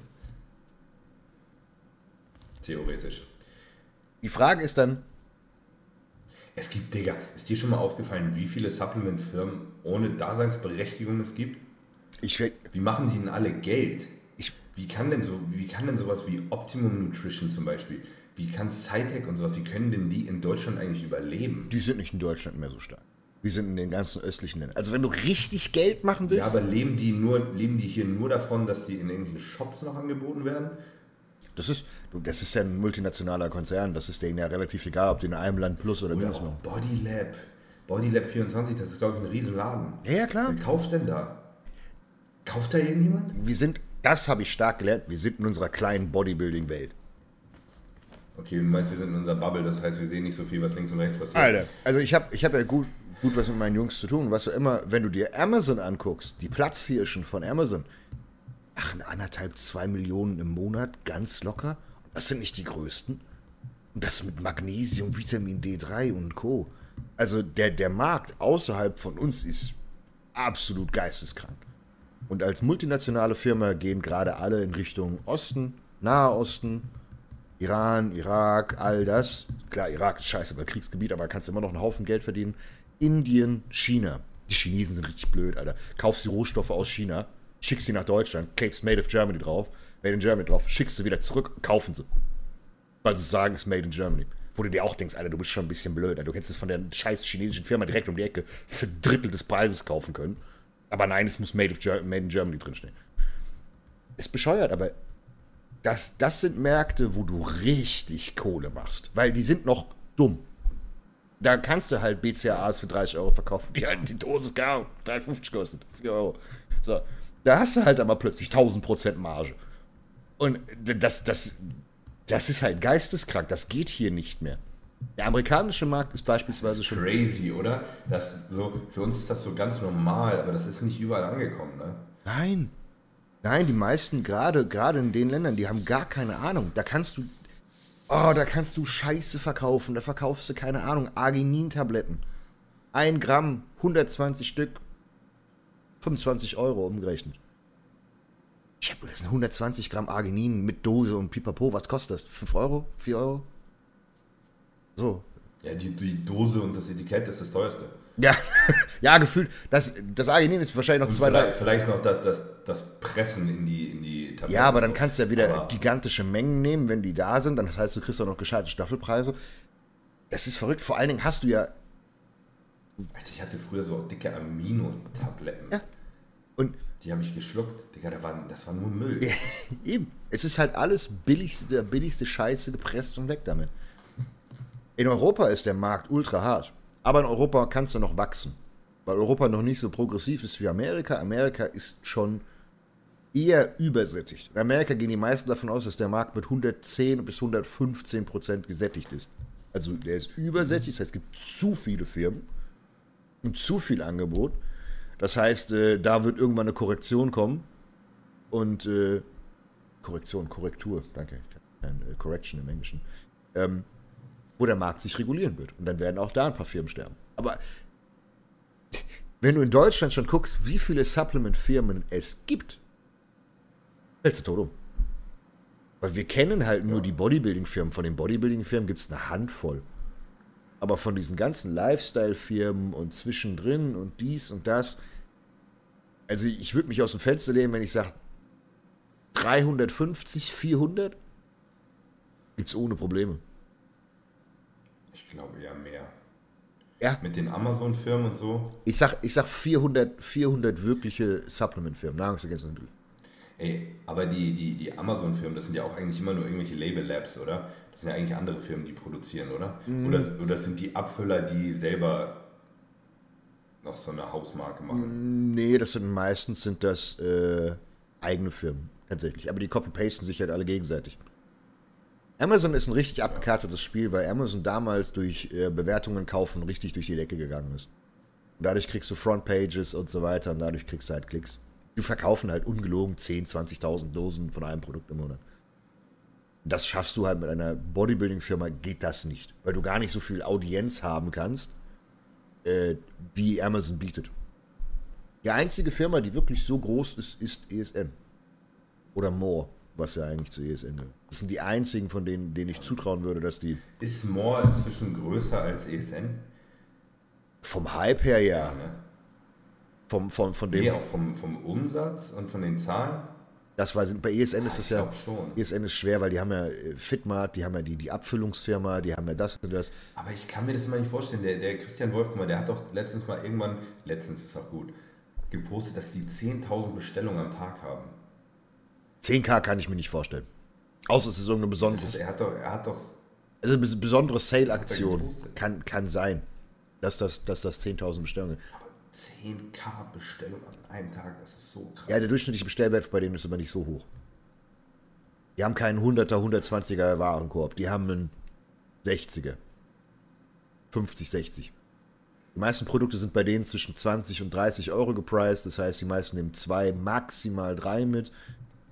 Theoretisch. Die Frage ist dann, Es gibt, Digga, ist dir schon mal aufgefallen, wie viele Supplementfirmen ohne Daseinsberechtigung es gibt? ich, Wie machen die denn alle Geld? ich Wie kann denn so, wie kann denn sowas wie Optimum Nutrition zum Beispiel, wie kann Cytec und sowas, wie können denn die in Deutschland eigentlich überleben? die sind nicht in Deutschland mehr so stark. Die sind in den ganzen östlichen Ländern. Also wenn du richtig Geld machen Ja, willst, aber leben die nur, leben die hier nur davon, dass die in irgendwelchen Shops noch angeboten werden? Das ist, das ist ja ein multinationaler Konzern. Das ist denen ja relativ egal, ob die in einem Land plus oder Oder minus machen. Bodylab. Bodylab 24, das ist glaube ich ein Riesenladen. Ja, ja, klar. Wer kauft denn da? Kauft da irgendjemand? Wir sind, das habe ich stark gelernt, wir sind in unserer kleinen Bodybuilding-Welt. Okay, du meinst, wir sind in unserer Bubble, das heißt, wir sehen nicht so viel, was links und rechts passiert. Alter, also ich habe ich hab ja gut, gut was mit meinen Jungs zu tun. Was du immer, wenn du dir Amazon anguckst, die Platzhirschen von Amazon, machen anderthalb, zwei Millionen im Monat, ganz locker. Das sind nicht die größten. Und das mit Magnesium, Vitamin D3 und Co. Also der, der Markt außerhalb von uns ist absolut geisteskrank. Und als multinationale Firma gehen gerade alle in Richtung Osten, Nahe Osten, Iran, Irak, all das. Klar, Irak ist scheiße, weil Kriegsgebiet, aber kannst immer noch einen Haufen Geld verdienen. Indien, China. Die Chinesen sind richtig blöd, Alter. Kaufst die Rohstoffe aus China, schickst sie nach Deutschland, klebst Made of Germany drauf, Made in Germany drauf, schickst sie wieder zurück, kaufen sie. Weil sie sagen, es ist Made in Germany. Wo du dir auch denkst, Alter, du bist schon ein bisschen blöd. Du hättest es von der scheiß chinesischen Firma direkt um die Ecke für Drittel des Preises kaufen können. Aber nein, es muss Made, of Ger Made in Germany drinstehen. Ist bescheuert, aber das, das sind Märkte, wo du richtig Kohle machst. Weil die sind noch dumm. Da kannst du halt BCAAs für 30 Euro verkaufen, die halt die Dose gar 3,50 kostet. 4 Euro. So. Da hast du halt aber plötzlich 1000% Marge. Und das, das, das ist halt geisteskrank. Das geht hier nicht mehr. Der amerikanische Markt ist beispielsweise schon. Crazy, oder? Das so, für uns ist das so ganz normal, aber das ist nicht überall angekommen, ne? Nein. Nein, die meisten, gerade gerade in den Ländern, die haben gar keine Ahnung. Da kannst du. Oh, da kannst du Scheiße verkaufen. Da verkaufst du, keine Ahnung, Arginin-Tabletten. Ein Gramm, 120 Stück, 25 Euro umgerechnet. Ich habe das sind 120 Gramm Arginin mit Dose und Pipapo. Was kostet das? 5 Euro? 4 Euro? So. Ja, die, die Dose und das Etikett ist das teuerste. Ja, [laughs] ja, gefühlt. Das, das Arginin ist wahrscheinlich noch Und zwei, vielleicht, vielleicht noch das, das, das Pressen in die, in die Tabletten. Ja, aber dann kannst du ja wieder Aber- gigantische Mengen nehmen, wenn die da sind. Dann das heißt, du kriegst auch noch gescheite Staffelpreise. Das ist verrückt. Vor allen Dingen hast du ja. Alter, ich hatte früher so dicke Amino-Tabletten. Ja. Und Die habe ich geschluckt. Digga, das war, das war nur Müll. [laughs] eben, es ist halt alles billigste, der billigste Scheiße gepresst und weg damit. In Europa ist der Markt ultra hart. Aber in Europa kannst du noch wachsen. Weil Europa noch nicht so progressiv ist wie Amerika. Amerika ist schon eher übersättigt. In Amerika gehen die meisten davon aus, dass der Markt mit 110 bis 115 Prozent gesättigt ist. Also der ist übersättigt, das heißt, es gibt zu viele Firmen zu viel Angebot. Das heißt, äh, da wird irgendwann eine Korrektion kommen. Und äh, Korrektion, Korrektur, danke. Äh, Correction im Englischen. Ähm, wo der Markt sich regulieren wird. Und dann werden auch da ein paar Firmen sterben. Aber [laughs] wenn du in Deutschland schon guckst, wie viele Supplement-Firmen es gibt, fällst du tot um. Weil wir kennen halt nur die Bodybuilding-Firmen. Von den Bodybuilding-Firmen gibt es eine Handvoll. Aber von diesen ganzen Lifestyle-Firmen und zwischendrin und dies und das. Also ich würde mich aus dem Fenster lehnen, wenn ich sage 350, 400 gibt's ohne Probleme. Ich glaube eher mehr. Ja, Mit den Amazon-Firmen und so. ich sag, ich sag 400, 400 wirkliche Supplement-Firmen, Nahrungsergänzungsmittel. Ey, aber die, die, die Amazon-Firmen, das sind ja auch eigentlich immer nur irgendwelche Label-Labs, oder? Das sind ja eigentlich andere Firmen, die produzieren, oder? Mhm. Oder, oder sind die Abfüller, die selber noch so eine Hausmarke machen? Nee, das sind meistens sind das äh, eigene Firmen, tatsächlich. Aber die copy-pasten sich halt alle gegenseitig. Amazon ist ein richtig abgekartetes Spiel, weil Amazon damals durch äh, Bewertungen kaufen richtig durch die Decke gegangen ist. Und dadurch kriegst du Frontpages und so weiter und dadurch kriegst du halt Klicks. Die verkaufen halt ungelogen 10, 20.000 Dosen von einem Produkt im Monat. Das schaffst du halt mit einer Bodybuilding-Firma, geht das nicht. Weil du gar nicht so viel Audienz haben kannst äh, wie Amazon bietet. Die einzige Firma, die wirklich so groß ist, ist ESN. Oder More, was ja eigentlich zu ESN gehört. Das sind die einzigen, von denen, denen ich zutrauen würde, dass die. Ist More inzwischen größer als ESN? Vom Hype her ja. Ja, ne? Vom, vom, von dem. Nee, auch vom, vom Umsatz und von den Zahlen? Das war, bei ESN ist das ja. ESN ist schwer, weil die haben ja äh, Fitmart, die haben ja die, die Abfüllungsfirma, die haben ja das und das. Aber ich kann mir das immer nicht vorstellen. Der, der Christian Wolf, guck mal, der hat doch letztens mal irgendwann, letztens ist auch gut, gepostet, dass die 10.000 Bestellungen am Tag haben. 10k kann ich mir nicht vorstellen. Außer es ist irgendeine besondere, er hat doch, er hat doch, also eine besondere er Sale-Aktion. Kann, kann sein, dass das, dass das 10.000 Bestellungen. 10k Bestellungen an einem Tag, das ist so krass. Ja, der durchschnittliche Bestellwert bei denen ist aber nicht so hoch. Die haben keinen 100er, 120er Warenkorb. Die haben einen 60er. 50, 60. Die meisten Produkte sind bei denen zwischen 20 und 30 Euro gepriced. Das heißt, die meisten nehmen zwei, maximal drei mit.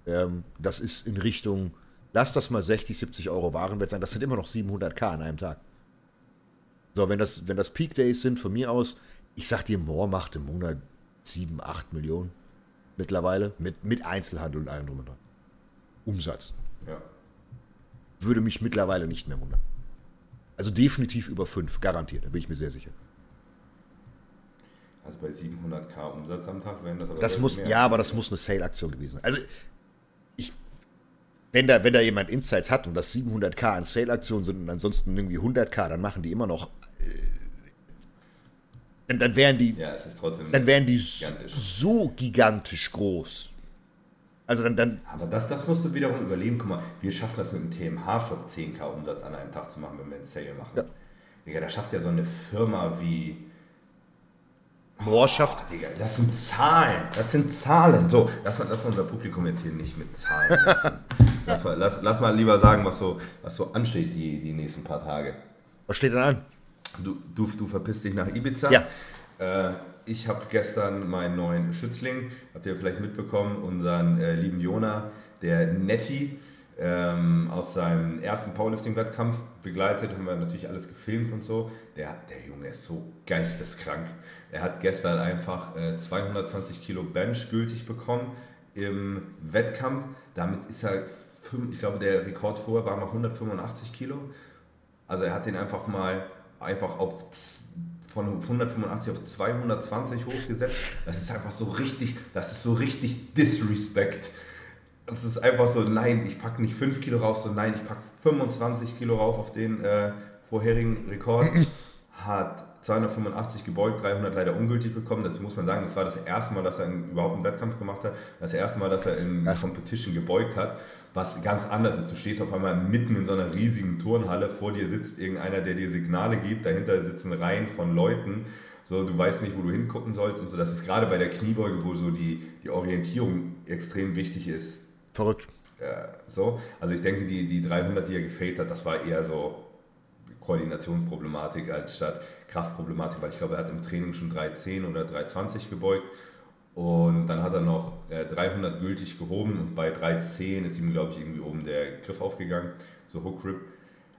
Ähm, das ist in Richtung, lass das mal 60, 70 Euro Warenwert sein. Das sind immer noch 700k an einem Tag. So, wenn das, wenn das Peak Days sind, von mir aus, ich sag dir, Moore macht im Monat 7, 8 Millionen mittlerweile mit, mit Einzelhandel und allem drum und dran. Umsatz. Ja. Würde mich mittlerweile nicht mehr wundern. Also definitiv über 5, garantiert, da bin ich mir sehr sicher. Also bei 700k Umsatz am Tag wären das aber Das muss, ja, aber das muss eine Sale-Aktion gewesen sein. Also, ich, wenn da, wenn da jemand Insights hat und das 700k an Sale-Aktionen sind und ansonsten irgendwie 100k, dann machen die immer noch, äh, dann, dann wären die, Ja, es ist trotzdem. dann wären die Gigantisch. so gigantisch groß. Also dann, dann, aber das, das musst du wiederum überleben. Guck mal, wir schaffen das mit dem TMH-Shop 10k Umsatz an einem Tag zu machen, wenn wir einen Sale machen. Ja. Digga, da schafft ja so eine Firma wie. Moore schafft, Ah, Digga, das sind Zahlen. Das sind Zahlen. So, lass mal, lass mal unser Publikum jetzt hier nicht mit Zahlen [laughs] lass, mal, lass, lass mal lieber sagen, was so, was so ansteht die, die nächsten paar Tage. was steht dann an? Du, du, du verpisst dich nach Ibiza. Ja. Äh, ich habe gestern meinen neuen Schützling, habt ihr vielleicht mitbekommen, unseren äh, lieben Jona, der Netti, ähm, aus seinem ersten Powerlifting-Wettkampf begleitet, haben wir natürlich alles gefilmt und so. Der, der Junge ist so geisteskrank. Er hat gestern einfach äh, 220 Kilo Bench gültig bekommen im Wettkampf. Damit ist er, ich glaube, der Rekord vorher war mal 185 Kilo. Also er hat den einfach mal einfach auf von 185 auf 220 hochgesetzt. Das ist einfach so richtig, das ist so richtig Disrespect. Das ist einfach so, nein, ich packe nicht 5 Kilo rauf, sondern nein, ich packe 25 Kilo rauf auf den äh, vorherigen Rekord. Hat 285 gebeugt, 300 leider ungültig bekommen. Dazu muss man sagen, das war das erste Mal, dass er überhaupt einen Wettkampf gemacht hat. Das erste Mal, dass er Krass. Competition gebeugt hat. Was ganz anders ist. Du stehst auf einmal mitten in so einer riesigen Turnhalle, vor dir sitzt irgendeiner, der dir Signale gibt, dahinter sitzen Reihen von Leuten. So, du weißt nicht, wo du hingucken sollst und so. Das ist gerade bei der Kniebeuge, wo so die, die Orientierung extrem wichtig ist. Verrückt. Äh, so, also ich denke, die, die 300, die er gefällt hat, das war eher so Koordinationsproblematik als statt Kraftproblematik, weil ich glaube, er hat im Training schon 310 oder 320 gebeugt und dann hat er noch äh, 300 gültig gehoben und bei 310 ist ihm, glaube ich, irgendwie oben der Griff aufgegangen, so Hook Grip.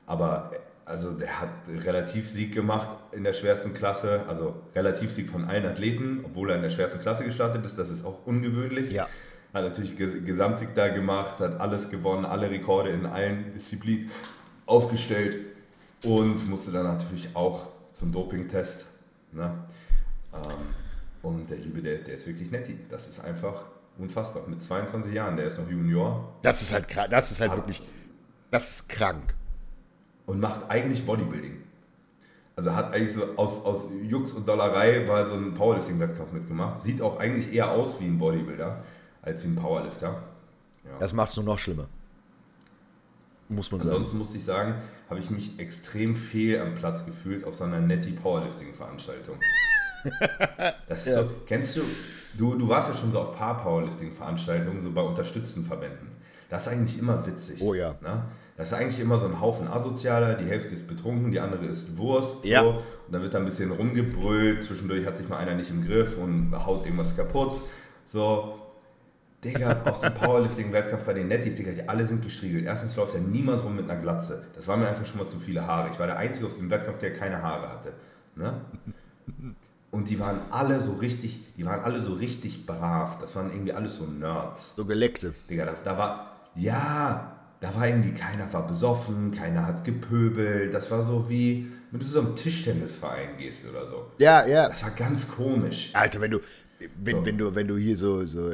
Aber äh, also der hat Relativsieg gemacht in der schwersten Klasse, also Relativsieg von allen Athleten, obwohl er in der schwersten Klasse gestartet ist, das ist auch ungewöhnlich. Ja. Hat natürlich Ges- Gesamtsieg da gemacht, hat alles gewonnen, alle Rekorde in allen Disziplinen aufgestellt und musste dann natürlich auch zum Dopingtest. Ne? Ähm, und der Liebe, der, der ist wirklich nett. Das ist einfach unfassbar. Mit 22 Jahren, der ist noch Junior Das ist halt, kra- das ist halt Hat- wirklich, das ist krank. und macht eigentlich Bodybuilding. Also hat eigentlich so aus, aus Jux und Dollerei mal so einen Powerlifting-Wettkampf mitgemacht. Sieht auch eigentlich eher aus wie ein Bodybuilder als wie ein Powerlifter. Das macht es nur noch schlimmer. Muss man sagen. Ansonsten musste ich sagen, habe ich mich extrem fehl am Platz gefühlt auf so einer Netty Powerlifting-Veranstaltung. Das ist Ja. so, kennst du, du, du warst ja schon so auf paar Powerlifting-Veranstaltungen, so bei unterstützten Verbänden. Das ist eigentlich immer witzig. Oh ja. Ne? Das ist eigentlich immer so ein Haufen Asozialer, die Hälfte ist betrunken, die andere ist Wurst. Ja. So, und dann wird da ein bisschen rumgebrüllt, zwischendurch hat sich mal einer nicht im Griff und haut irgendwas kaputt. So, Digga, auf so einem Powerlifting-Wettkampf bei den Netties, Digga, die alle sind gestriegelt. Erstens läuft ja niemand rum mit einer Glatze. Das war mir einfach schon mal zu viele Haare. Ich war der Einzige auf diesem Wettkampf, der keine Haare hatte. Ne? Und die waren alle so richtig, die waren alle so richtig brav. Das waren irgendwie alles so Nerds. So Geleckte. Digga, da, da war, ja, da war irgendwie keiner war besoffen, keiner hat gepöbelt. Das war so wie, wenn du zu so einem Tischtennisverein gehst oder so. Ja, ja. Das war ganz komisch. Alter, wenn du, wenn, So. wenn du, wenn du hier so, so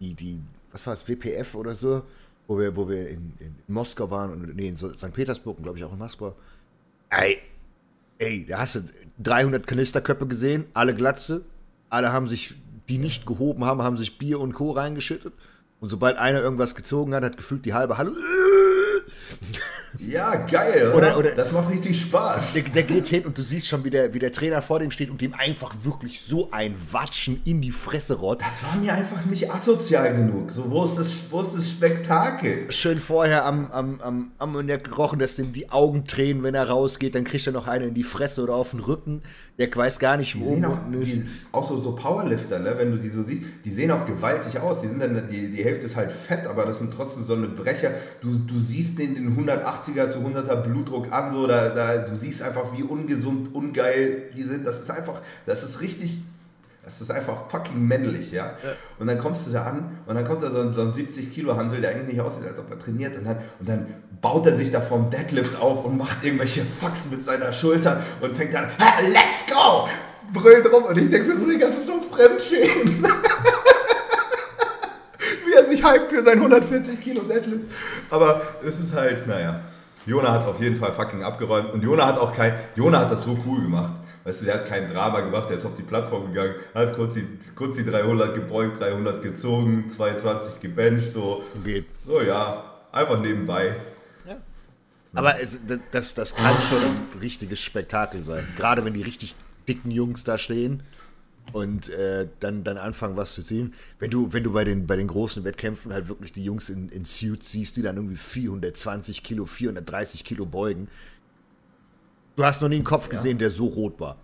die, die, was war es, WPF oder so, wo wir, wo wir in, in Moskau waren und nee, in St. Petersburg und glaube ich auch in Moskau. Ey, ey, da hast du 300 Kanisterköpfe gesehen, alle Glatze, alle haben sich, die nicht gehoben haben, haben sich Bier und Co. reingeschüttet. Und sobald einer irgendwas gezogen hat, hat gefühlt die halbe Halle. Ja, geil, oder? Oder- das macht richtig Spaß. Der, der geht hin und du siehst schon, wie der, wie der Trainer vor dem steht und dem einfach wirklich so ein Watschen in die Fresse rotzt. Das war mir einfach nicht asozial genug. So, wo ist das, wo ist das Spektakel? schön vorher am, am, am Ammoniak gerochen, dass dem die Augen tränen, wenn er rausgeht. Dann kriegt er noch eine in die Fresse oder auf den Rücken. Der weiß gar nicht, Die wo sehen auch, die, auch so, so Powerlifter, ne? wenn du die so siehst, die sehen auch gewaltig aus. Die, sind dann, die, die Hälfte ist halt fett, aber das sind trotzdem so eine Brecher. Du, du siehst den, den 180er zu 100er Blutdruck an, so, da, da, du siehst einfach, wie ungesund, ungeil die sind. Das ist einfach, das ist richtig, das ist einfach fucking männlich, ja? Und dann kommst du da an und dann kommt da so ein, so ein 70 Kilo Hansel, der eigentlich nicht aussieht, als ob er trainiert. Und dann, und dann baut er sich da vom Deadlift auf und macht irgendwelche Faxen mit seiner Schulter und fängt dann, "Ha, let's go! Brüllt rum und ich denke mir so, Digga, das ist doch Fremdschämen. [laughs] Wie er sich hypt für sein 140 Kilo Deadlift. Aber es ist halt, naja. Jona hat auf jeden Fall fucking abgeräumt und Jona hat auch kein, Jona hat das so cool gemacht. Weißt du, der hat kein Drama gemacht, der ist auf die Plattform gegangen, hat kurz die, kurz die 300 gebeugt, 300 gezogen, 220 gebencht, so. Geht. So, ja, einfach nebenbei. Aber es, das, das kann schon ein richtiges Spektakel sein. Gerade wenn die richtig dicken Jungs da stehen und äh, dann, dann anfangen, was zu ziehen. Wenn du, wenn du bei den, bei den großen Wettkämpfen halt wirklich die Jungs in, in Suits siehst, die dann irgendwie 420 Kilo, 430 Kilo beugen. Du hast noch nie einen Kopf gesehen, der so rot war.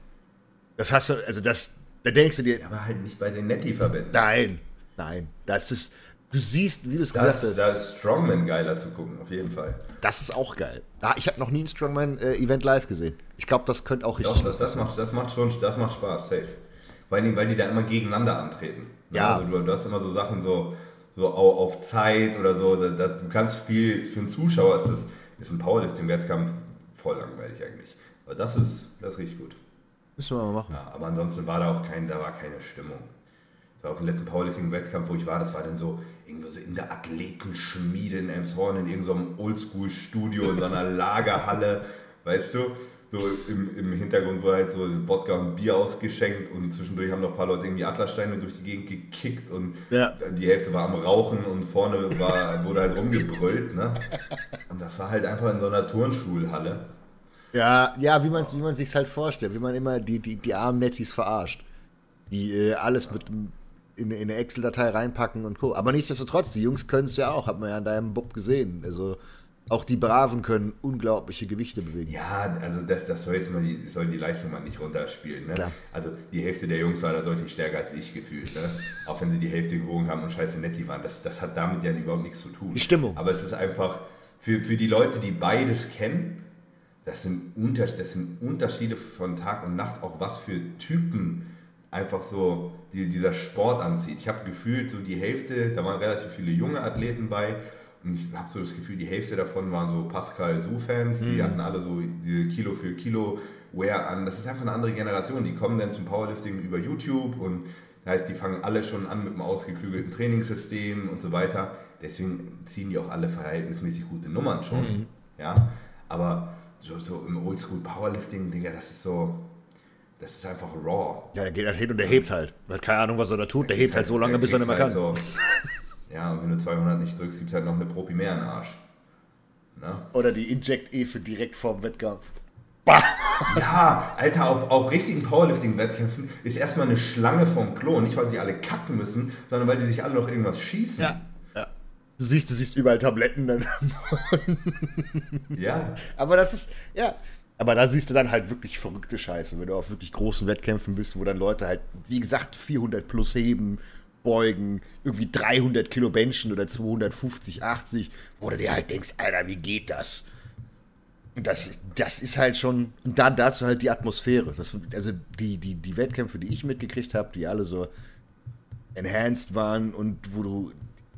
Das hast du, also das, da denkst du dir, Aber halt nicht bei den Netti-Verbänden. nein, nein, das ist, du siehst, wie du es Da gesagt ist, da ist Strongman geiler zu gucken, auf jeden Fall. das ist auch geil. Ja, ich habe noch nie ein Strongman-Event live gesehen. Ich glaube, das könnte auch richtig Doch, das, das, macht, das macht schon das macht Spaß, safe. Vor allen Dingen, weil die da immer gegeneinander antreten. Ne? Ja. Also du, du hast immer so Sachen so, so au- auf Zeit oder so. Da, da, du kannst viel, für einen Zuschauer ist das ist ein Powerlifting-Wettkampf voll langweilig eigentlich. Aber das ist, das ist richtig gut. Müssen wir mal machen. Ja, aber ansonsten war da auch kein, da war keine Stimmung. Das war auf dem letzten Powerlifting-Wettkampf, wo ich war, das war dann so irgendwo so in der Athletenschmiede in Elmshorn, in irgendeinem Oldschool-Studio, in so einer Lagerhalle, weißt du? So im, im Hintergrund wurde halt so Wodka und Bier ausgeschenkt und zwischendurch haben noch ein paar Leute irgendwie Atlassteine durch die Gegend gekickt und Ja. die Hälfte war am Rauchen und vorne war, wurde halt rumgebrüllt. Ne? Und das war halt einfach in so einer Turnschulhalle. Ja, ja, wie man wie man sich's halt vorstellt, wie man immer die, die, die armen Nettis verarscht. Die äh, alles mit in, in eine Excel-Datei reinpacken und Co. Aber nichtsdestotrotz, die Jungs können es ja auch, hat man ja an deinem Bob gesehen. Also auch die Braven können unglaubliche Gewichte bewegen. Ja, also das, das soll jetzt mal die, soll die Leistung mal nicht runterspielen. Ne? Also die Hälfte der Jungs war da deutlich stärker als ich gefühlt. Ne? Auch wenn sie die Hälfte gewogen haben und scheiße netti waren. Das, das hat damit ja überhaupt nichts zu tun. Die Stimmung. Aber es ist einfach, für, für die Leute, die beides kennen, das sind, Unter, das sind Unterschiede von Tag und Nacht, auch was für Typen einfach so die, dieser Sport anzieht. Ich habe gefühlt, so die Hälfte, da waren relativ viele junge Athleten bei und ich habe so das Gefühl, die Hälfte davon waren so Pascal Su-Fans, die hatten alle so diese Kilo für Kilo Wear an. Das ist einfach eine andere Generation, die kommen dann zum Powerlifting über YouTube und das heißt, die fangen alle schon an mit einem ausgeklügelten Trainingssystem und so weiter. Deswegen ziehen die auch alle verhältnismäßig gute Nummern schon. Ja, aber so, so im Oldschool Powerlifting, Digga, das ist so, das ist einfach raw. Ja, der geht halt hin und der hebt halt. Keine Ahnung, was er da tut. Der hebt halt so lange, Da bis er nicht mehr kriegst kann. halt So, [laughs] ja, und wenn du 200 nicht drückst, gibt es halt noch eine Propi mehr in den Arsch. Ne? Oder die Inject-Efe direkt vorm Wettkampf. Ja, Alter, auf, auf richtigen Powerlifting-Wettkämpfen ist erstmal eine Schlange vom Klo. Nicht, weil sie alle kacken müssen, sondern weil die sich alle noch irgendwas schießen. Ja. ja. Du siehst, du siehst überall Tabletten. Dann. ja. Aber das ist, ja. Aber da siehst du dann halt wirklich verrückte Scheiße, wenn du auf wirklich großen Wettkämpfen bist, wo dann Leute halt, wie gesagt, 400 plus heben, beugen, irgendwie 300 Kilo benchen oder 250, 80, wo du dir halt denkst, Alter, wie geht das? Das, das ist halt schon, und dann dazu halt die Atmosphäre. Das, also die, die, die Wettkämpfe, die ich mitgekriegt habe, die alle so enhanced waren und wo du,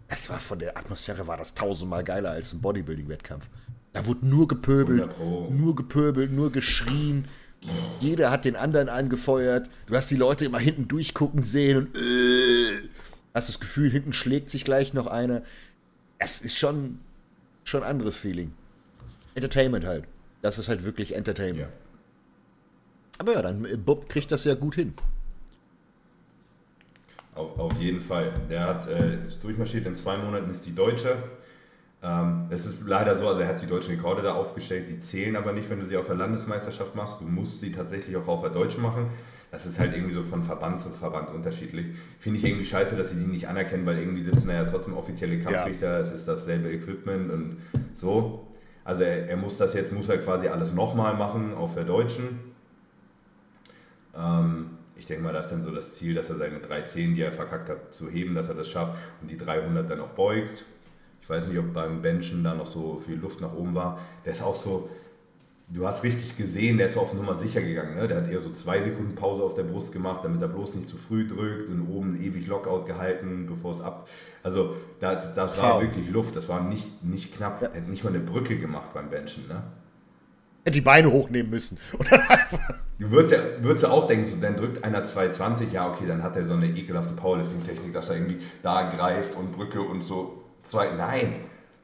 das war von der Atmosphäre war das tausendmal geiler als ein Bodybuilding-Wettkampf. Da wurde nur gepöbelt, nur gepöbelt, nur geschrien. Jeder hat den anderen angefeuert. Du hast die Leute immer hinten durchgucken sehen und äh, hast das Gefühl, hinten schlägt sich gleich noch einer. Es ist schon, schon ein anderes Feeling. Entertainment halt. Das ist halt wirklich Entertainment. Ja. Aber ja, dann äh, Bob kriegt das ja gut hin. Auf, auf jeden Fall. Der hat, äh, ist durchmarschiert, in zwei Monaten ist die Deutsche. Ähm, es ist leider so, also er hat die deutschen Rekorde da aufgestellt, die zählen aber nicht, wenn du sie auf der Landesmeisterschaft machst. Du musst sie tatsächlich auch auf der Deutschen machen. Das ist halt irgendwie so von Verband zu Verband unterschiedlich. Finde ich irgendwie scheiße, dass sie die nicht anerkennen, weil irgendwie sitzen da ja trotzdem offizielle Kampfrichter, ja. es ist dasselbe Equipment und so. Also er, er, muss das jetzt, muss er quasi alles nochmal machen auf der Deutschen. Ähm, ich denke mal, das ist dann so das Ziel, dass er seine 310, die er verkackt hat, zu heben, dass er das schafft und die 300 dann auch beugt. Ich weiß nicht, ob beim Benchen da noch so viel Luft nach oben war. Der ist auch so, du hast richtig gesehen, der ist so auf Nummer sicher gegangen. Ne? Der hat eher so zwei Sekunden Pause auf der Brust gemacht, damit er bloß nicht zu früh drückt und oben ewig Lockout gehalten, bevor es ab. Also das, das war wirklich Luft, das war nicht, nicht knapp. Ja. Er hat nicht mal eine Brücke gemacht beim Benchen. Ne? Hätte die Beine hochnehmen müssen. [laughs] du würdest ja, würdest ja auch denken, so, dann drückt einer 220, ja okay, dann hat er so eine ekelhafte Powerlifting-Technik, dass er irgendwie da greift und Brücke und so. Zwei, nein,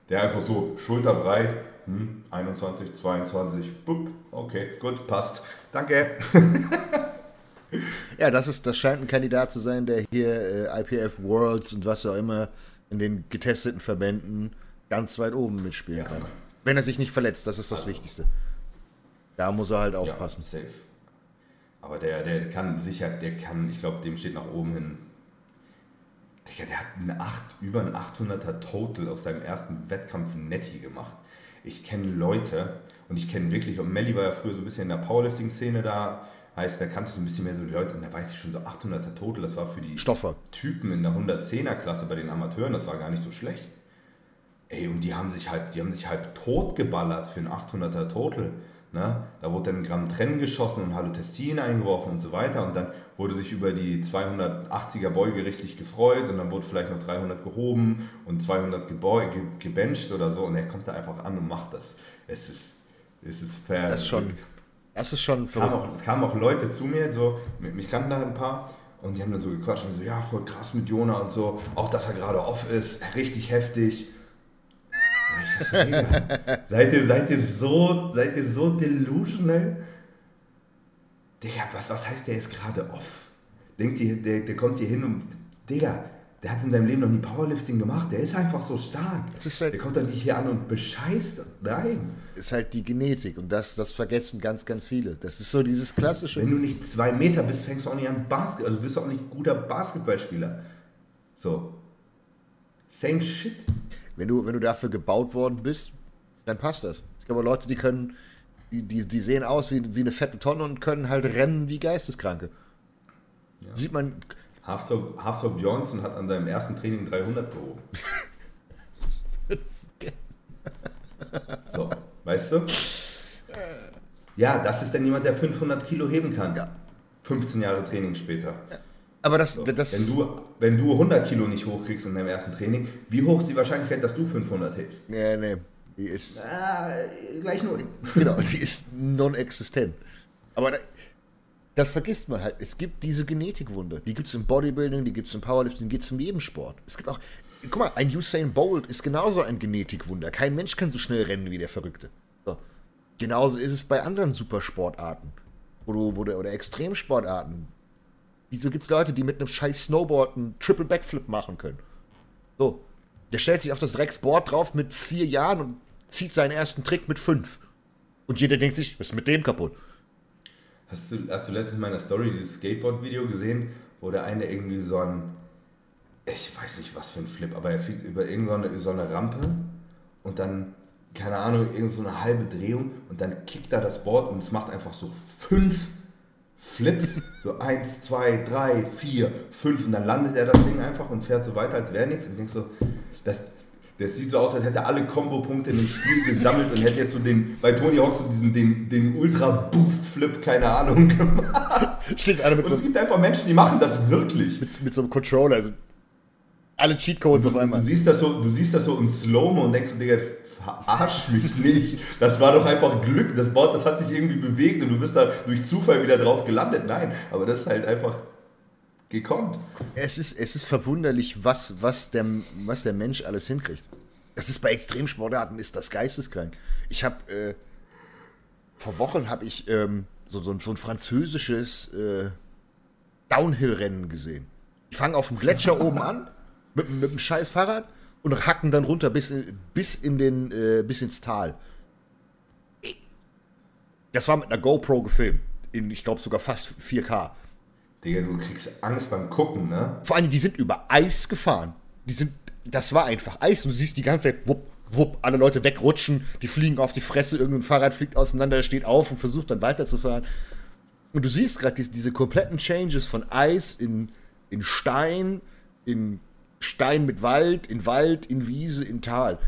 der einfach so schulterbreit, hm, 21, 22, bup, okay, gut, passt. Danke. [laughs] ja, das, ist, das scheint ein Kandidat zu sein, der hier äh, IPF Worlds und was auch immer in den getesteten Verbänden ganz weit oben mitspielen ja. kann. Wenn er sich nicht verletzt, das ist das also. Wichtigste. Da muss er halt aufpassen. Ja, safe. Aber der, der kann sicher, der kann, ich glaube, dem steht nach oben hin. Digga, der hat eine 8, über ein 800er Total aus seinem ersten Wettkampf Netty gemacht. Ich kenne Leute und ich kenne wirklich, und Melly war ja früher so ein bisschen in der Powerlifting-Szene da, heißt, der kannte so ein bisschen mehr so die Leute und da weiß ich schon so 800er Total, das war für die Stoffe. Typen in der 110er-Klasse bei den Amateuren, das war gar nicht so schlecht. Ey, und die haben sich halt, die haben sich halb tot geballert für ein 800er Total. Ne? Da wurde dann ein Gramm Trennen geschossen und Halotestin eingeworfen und so weiter. Und dann wurde sich über die 280er Beuge richtig gefreut und dann wurde vielleicht noch 300 gehoben und 200 gebencht oder so. Und er kommt da einfach an und macht das. Es ist, es ist fair. Das ist schon, das ist schon es kamen, auch, es kamen auch Leute zu mir, so, mich kannten da ein paar. Und die haben dann so gequatscht und so, ja, voll krass mit Jona und so. Auch, dass er gerade off ist, richtig heftig [laughs] seid, ihr, seid, ihr so, seid ihr so delusional? Digga, was, was heißt, der ist gerade off? Denkt ihr, der, der kommt hier hin und. Digga, der hat in seinem Leben noch nie Powerlifting gemacht. Der ist einfach so stark. Halt, der kommt doch nicht hier an und bescheißt. Nein. Ist halt die Genetik und das, das vergessen ganz, ganz viele. Das ist so dieses klassische. Wenn du nicht zwei Meter bist, fängst du auch nicht an Basketball. Also wirst du auch nicht guter Basketballspieler. So. Same shit. Wenn du, wenn du dafür gebaut worden bist, dann passt das. Es gibt aber Leute, die können, die, die, sehen aus wie, wie eine fette Tonne und können halt rennen wie Geisteskranke. Ja. Sieht man. Haftor, Haftor Björnsson hat an seinem ersten Training 300 gehoben. [laughs] so, weißt du? Ja, das ist dann jemand, der 500 Kilo heben kann. Ja. 15 Jahre Training später. Ja. Aber das, so. das wenn, du, wenn du 100 Kilo nicht hochkriegst in deinem ersten Training, wie hoch ist die Wahrscheinlichkeit, dass du 500 hebst? Nee, nee. Die ist. Ah, gleich null. [laughs] Genau, die ist non-existent. Aber das vergisst man halt. Es gibt diese Genetikwunde. Die gibt es im Bodybuilding, die gibt es im Powerlifting, die gibt es im Nebensport. Es gibt auch. Guck mal, ein Usain Bolt ist genauso ein Genetikwunder. Kein Mensch kann so schnell rennen wie der Verrückte. So. Genauso ist es bei anderen Supersportarten. Wo du, oder Extremsportarten Wieso gibt es Leute, die mit einem scheiß Snowboard einen Triple Backflip machen können? So. Der stellt sich auf das Rex-Board drauf mit vier Jahren und zieht seinen ersten Trick mit fünf. Und jeder denkt sich, was ist mit dem kaputt? Hast du, hast du letztens in meiner Story dieses Skateboard-Video gesehen, wo der eine irgendwie so ein, ich weiß nicht was für ein Flip, aber er fliegt über irgendeine so eine Rampe und dann, keine Ahnung, irgend so eine halbe Drehung und dann kickt er das Board und es macht einfach so fünf Flips, [laughs] so eins, zwei, drei, vier, fünf und dann landet er das Ding einfach und fährt so weiter, als wäre nichts und denkst so, das, Der sieht so aus, als hätte er alle Combo-Punkte in dem Spiel gesammelt und hätte jetzt so den, bei Tony Hawk so diesen, den, den Ultra-Boost-Flip, keine Ahnung, gemacht. Steht einer mit Und so, es gibt einfach Menschen, die machen das wirklich. mit, mit so einem Controller, also alle Cheatcodes auf Du einmal. siehst das so, du siehst das so in Slow-Mo und denkst, dir, Digga, verarsch mich nicht. Das war doch einfach Glück. Das Board, das hat sich irgendwie bewegt und du bist da durch Zufall wieder drauf gelandet. Nein, aber das ist halt einfach gekonnt. Es ist, es ist verwunderlich, was, was, der, was der Mensch alles hinkriegt. Das ist bei Extremsportarten ist das geisteskrank. Ich habe äh, vor Wochen habe ich ähm, so, so, ein, so ein französisches äh, Downhill-Rennen gesehen. Die fangen auf dem Gletscher [laughs] oben an mit, mit einem scheiß Fahrrad und hacken dann runter bis, in, bis, in den, äh, bis ins Tal. Das war mit einer GoPro gefilmt. In, ich glaube, sogar fast 4K. Digga, du kriegst Angst beim Gucken, ne? Vor allem, die sind über Eis gefahren. Die sind, das war einfach Eis. Du siehst die ganze Zeit, wupp, wupp, alle Leute wegrutschen, die fliegen auf die Fresse, irgendein Fahrrad fliegt auseinander, der steht auf und versucht dann weiterzufahren. Und du siehst gerade diese, diese kompletten Changes von Eis in, in Stein, in Stein mit Wald, in Wald, in Wiese, in Tal.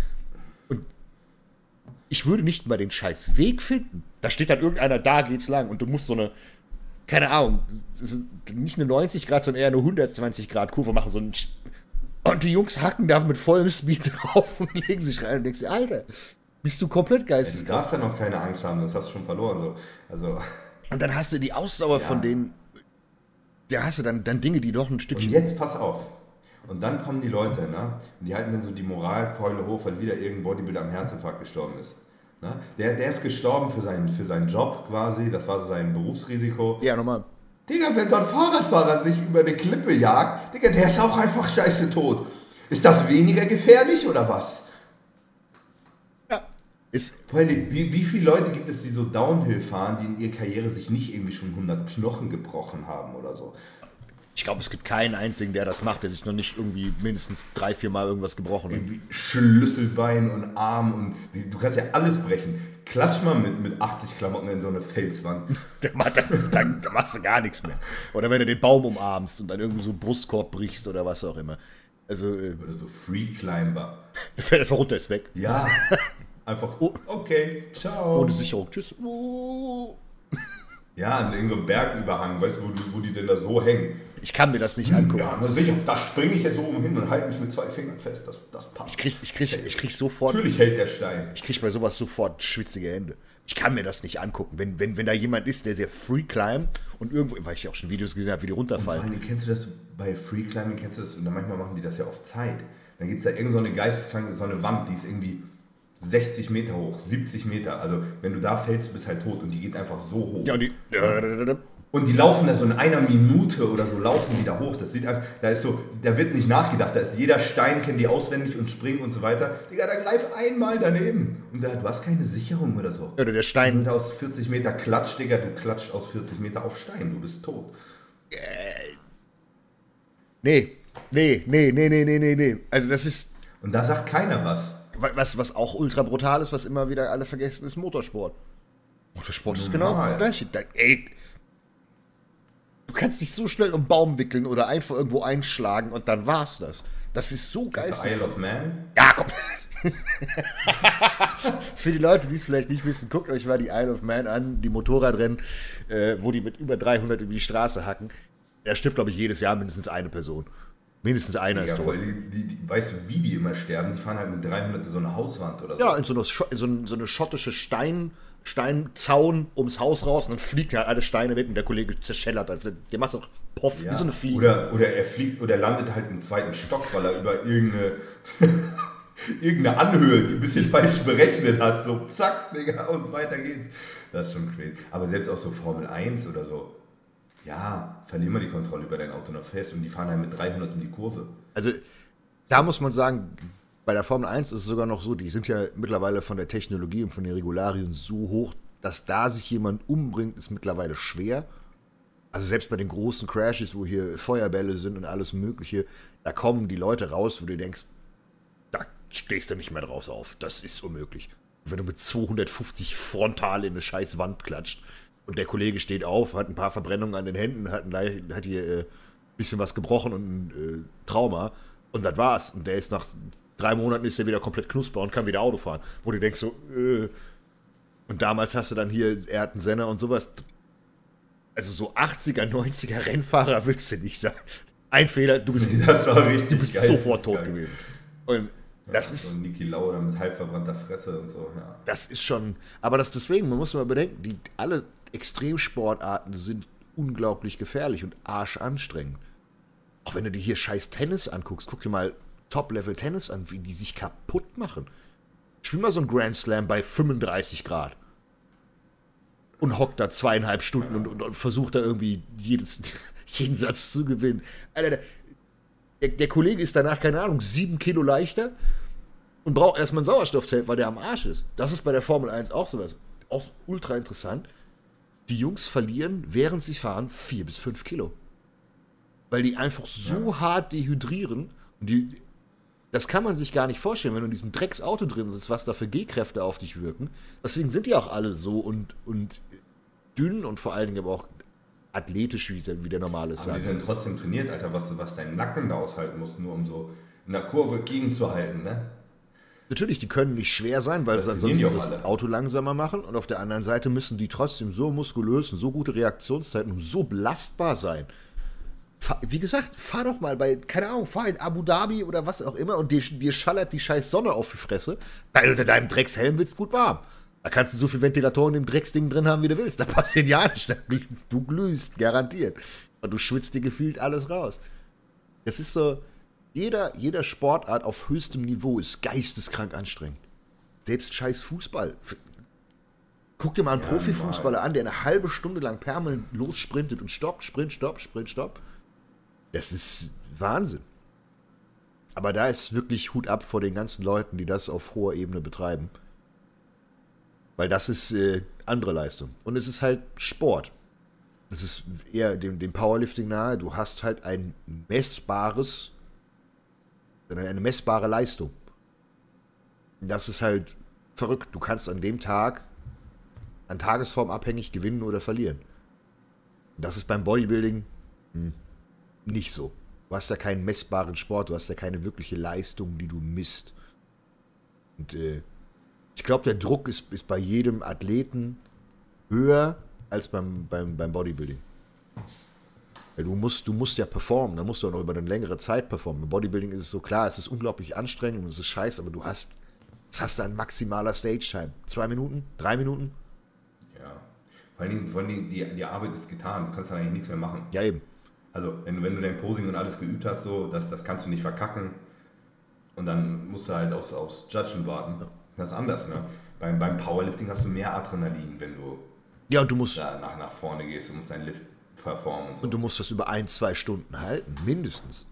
Und ich würde nicht mal den scheiß Weg finden. Da steht dann irgendeiner, da geht's lang und du musst so eine, keine Ahnung, nicht eine 90 Grad, sondern eher eine 120 Grad Kurve machen. So ein und die Jungs hacken da mit vollem Speed drauf und legen sich rein und denkst dir, Alter, bist du komplett Du geisteskrank. darfst ja noch keine Angst haben, das hast du schon verloren. So. Also, Und dann hast du die Ausdauer Ja. von denen, da hast du dann, dann Dinge, die doch ein und Stückchen. jetzt pass auf. Und dann kommen die Leute, ne? Und die halten dann so die Moralkeule hoch, weil wieder irgendein Bodybuilder am Herzinfarkt gestorben ist. Ne? Der, der ist gestorben für seinen, für seinen Job quasi, das war sein Berufsrisiko. Ja, nochmal. Digga, wenn so ein Fahrradfahrer sich über eine Klippe jagt, Digga, der ist auch einfach scheiße tot. Ist das weniger gefährlich oder was? Ja. Ist, Vor allem, wie, wie viele Leute gibt es, die so Downhill fahren, die in ihrer Karriere sich nicht irgendwie schon 100 Knochen gebrochen haben oder so? Ich glaube, es gibt keinen einzigen, der das macht, der sich noch nicht irgendwie mindestens drei, vier Mal irgendwas gebrochen hat. Irgendwie Schlüsselbein und Arm und die- du kannst ja alles brechen. Klatsch mal mit, mit 80 Klamotten in so eine Felswand. [laughs] Da, macht- da, machst du gar nichts mehr. Oder wenn du den Baum umarmst und dann irgendwie so Brustkorb brichst oder was auch immer. Also, äh, Oder so Free Climber. der fällt einfach runter, ist weg. Ja, [laughs] einfach, okay, ciao. Ohne Sicherung. Tschüss. Oh. Ja, an irgendeinem Bergüberhang, weißt du, wo, die- wo die denn da so hängen. Ich kann mir das nicht angucken. Ja, na sicher, da springe ich jetzt oben hin und halte mich mit zwei Fingern fest. Das, das passt. Ich krieg, ich krieg, ich krieg sofort, Natürlich hält der Stein. ich krieg bei sowas sofort schwitzige Hände. Ich kann mir das nicht angucken. Wenn, wenn, wenn da jemand ist, der sehr free climbt und irgendwo, weil ich ja auch schon Videos gesehen habe, wie die Vor runterfallen. allem kennst du das bei Free Climbing, kennst du das, und dann manchmal machen die das ja auf Zeit. Dann gibt es da irgendeine so eine geisteskranke, so eine Wand, die ist irgendwie 60 Meter hoch, 70 Meter. Also wenn du da fällst, bist du halt tot und die geht einfach so hoch. Ja, und die. Und die laufen da so in einer Minute oder so laufen die da hoch. Das sieht einfach, da ist so, da wird nicht nachgedacht. Da ist jeder Stein, kennt die auswendig und springen und so weiter. Digga, da greif einmal daneben. Und da, du hast keine Sicherung oder so. Oder der Wenn du Stein. aus 40 Meter klatscht, Digga, du klatscht aus 40 Meter auf Stein. Du bist tot. Nee. Nee, nee, nee, nee, nee, nee, nee. Also, das ist. Und da sagt keiner was. Was, was auch ultra brutal ist, was immer wieder alle vergessen, ist Motorsport. Motorsport ist genau das gleiche. Da, ey, du kannst dich so schnell um einen Baum wickeln oder einfach irgendwo einschlagen und dann war's das. Das ist so geistig. Isle of Man. Ja, komm. [laughs] Für die Leute, die es vielleicht nicht wissen, guckt euch mal die Isle of Man an, die Motorradrennen, äh, wo die mit über 300 über die Straße hacken. Da stirbt, glaube ich, jedes Jahr mindestens eine Person. Mindestens einer Ja, ist tot. die, die, weißt du, wie die immer sterben? Die fahren halt mit 300 in so eine Hauswand oder so. Ja, in so eine, in so eine, so eine schottische Stein, Steinzaun ums Haus raus und dann fliegt halt alle Steine weg und der Kollege zerschellert. Der macht so Poff, Ja. wie so eine Fliege. Oder, oder er fliegt oder landet halt im zweiten Stock, weil er über irgendeine, [laughs] irgendeine Anhöhe, die ein bisschen falsch berechnet hat. So zack, Digga, und weiter geht's. Das ist schon crazy. Aber selbst auch so Formel 1 oder so. Ja, verlier mal die Kontrolle über dein Auto noch fest und die fahren halt mit 300 in die Kurve. Also, da muss man sagen, bei der Formel 1 ist es sogar noch so, die sind ja mittlerweile von der Technologie und von den Regularien so hoch, dass da sich jemand umbringt, ist mittlerweile schwer. Also selbst bei den großen Crashes, wo hier Feuerbälle sind und alles Mögliche, da kommen die Leute raus, wo du denkst, da stehst du nicht mehr draus auf. Das ist unmöglich. Wenn du mit 250 frontal in eine scheiß Wand klatscht und der Kollege steht auf, hat ein paar Verbrennungen an den Händen, hat, ein, hat hier äh, ein bisschen was gebrochen und ein äh, Trauma und das war's. Und der ist nach drei Monaten ist er wieder komplett knusper und kann wieder Auto fahren. Wo du denkst so, äh. Und damals hast du dann hier, er hat einen Senner und sowas. Also so 80er, 90er Rennfahrer willst du nicht sein. Ein Fehler, du bist, [laughs] Das war richtig du bist geil. sofort tot geil. gewesen. Und das ja, ist, So Niki Lauda mit halb verbrannter Fresse und so, ja. das ist schon, aber das deswegen, man muss mal bedenken, die, alle Extremsportarten sind unglaublich gefährlich und arschanstrengend. Auch wenn du dir hier scheiß Tennis anguckst, guck dir mal Top-Level-Tennis an, wie die sich kaputt machen. Spiel mal so ein Grand Slam bei 35 Grad. Und hockt da zweieinhalb Stunden und, und, und versucht da irgendwie jedes, [laughs] jeden Satz zu gewinnen. Alter, der, der Kollege ist danach, keine Ahnung, sieben Kilo leichter und braucht erstmal ein Sauerstoffzelt, weil der am Arsch ist. Das ist bei der Formel 1 auch sowas. Auch ultra interessant. Die Jungs verlieren, während sie fahren, vier bis fünf Kilo. Weil die einfach so hart dehydrieren. Und die, das kann man sich gar nicht vorstellen, wenn du in diesem Drecksauto drin sitzt, was da für G-Kräfte auf dich wirken. Deswegen sind die auch alle so und, und dünn und vor allen Dingen aber auch athletisch, wie, wie der normale ist. Aber die sind trotzdem trainiert, Alter, was, was dein Nacken da aushalten muss, nur um so in der Kurve gegenzuhalten, ne? Natürlich, die können nicht schwer sein, weil Das sie ansonsten das. Auto langsamer machen. Und auf der anderen Seite müssen die trotzdem so muskulös und so gute Reaktionszeiten und so belastbar sein. Wie gesagt, fahr doch mal bei, keine Ahnung, fahr in Abu Dhabi oder was auch immer und dir, dir schallert die scheiß Sonne auf die Fresse. Weil unter deinem Dreckshelm wird's gut warm. Da kannst du so viel Ventilatoren im Drecksding drin haben, wie du willst. Da passiert ja nichts. Du glühst, garantiert. Und du schwitzt dir gefühlt alles raus. Es ist so, jeder, jeder Sportart auf höchstem Niveau ist geisteskrank anstrengend. Selbst scheiß Fußball. Guck dir mal einen Ja, Profifußballer an, der eine halbe Stunde lang permanent lossprintet und stoppt, sprint, stopp, sprint, stopp. Das ist Wahnsinn. Aber da ist wirklich Hut ab vor den ganzen Leuten, die das auf hoher Ebene betreiben. Weil das ist äh, andere Leistung. Und es ist halt Sport. Das ist eher dem, dem Powerlifting nahe. Du hast halt ein messbares, eine messbare Leistung. Das ist halt verrückt. Du kannst an dem Tag an Tagesform abhängig gewinnen oder verlieren. Das ist beim Bodybuilding hm, nicht so. Du hast ja keinen messbaren Sport, du hast ja keine wirkliche Leistung, die du misst. Und äh, ich glaube, der Druck ist, ist bei jedem Athleten höher als beim, beim, beim Bodybuilding. Weil du musst, du musst ja performen, da musst du auch noch über eine längere Zeit performen. Im Bodybuilding ist es so klar, es ist unglaublich anstrengend und es ist scheiße, aber du hast, was hast du an maximaler Stage-Time? Zwei Minuten? Drei Minuten? Ja. Vor Dingen, vor Dingen die, die Arbeit ist getan, du kannst dann eigentlich nichts mehr machen. Ja, eben. Also, wenn du, wenn du dein Posing und alles geübt hast, so, das, das kannst du nicht verkacken. Und dann musst du halt aufs, aufs Judgen warten. Das ist anders, ne? Beim, beim Powerlifting hast du mehr Adrenalin, wenn du Ja, und du musst, da nach, nach vorne gehst. Du musst deinen Lift performen und so. und du musst das über ein, zwei Stunden halten, mindestens.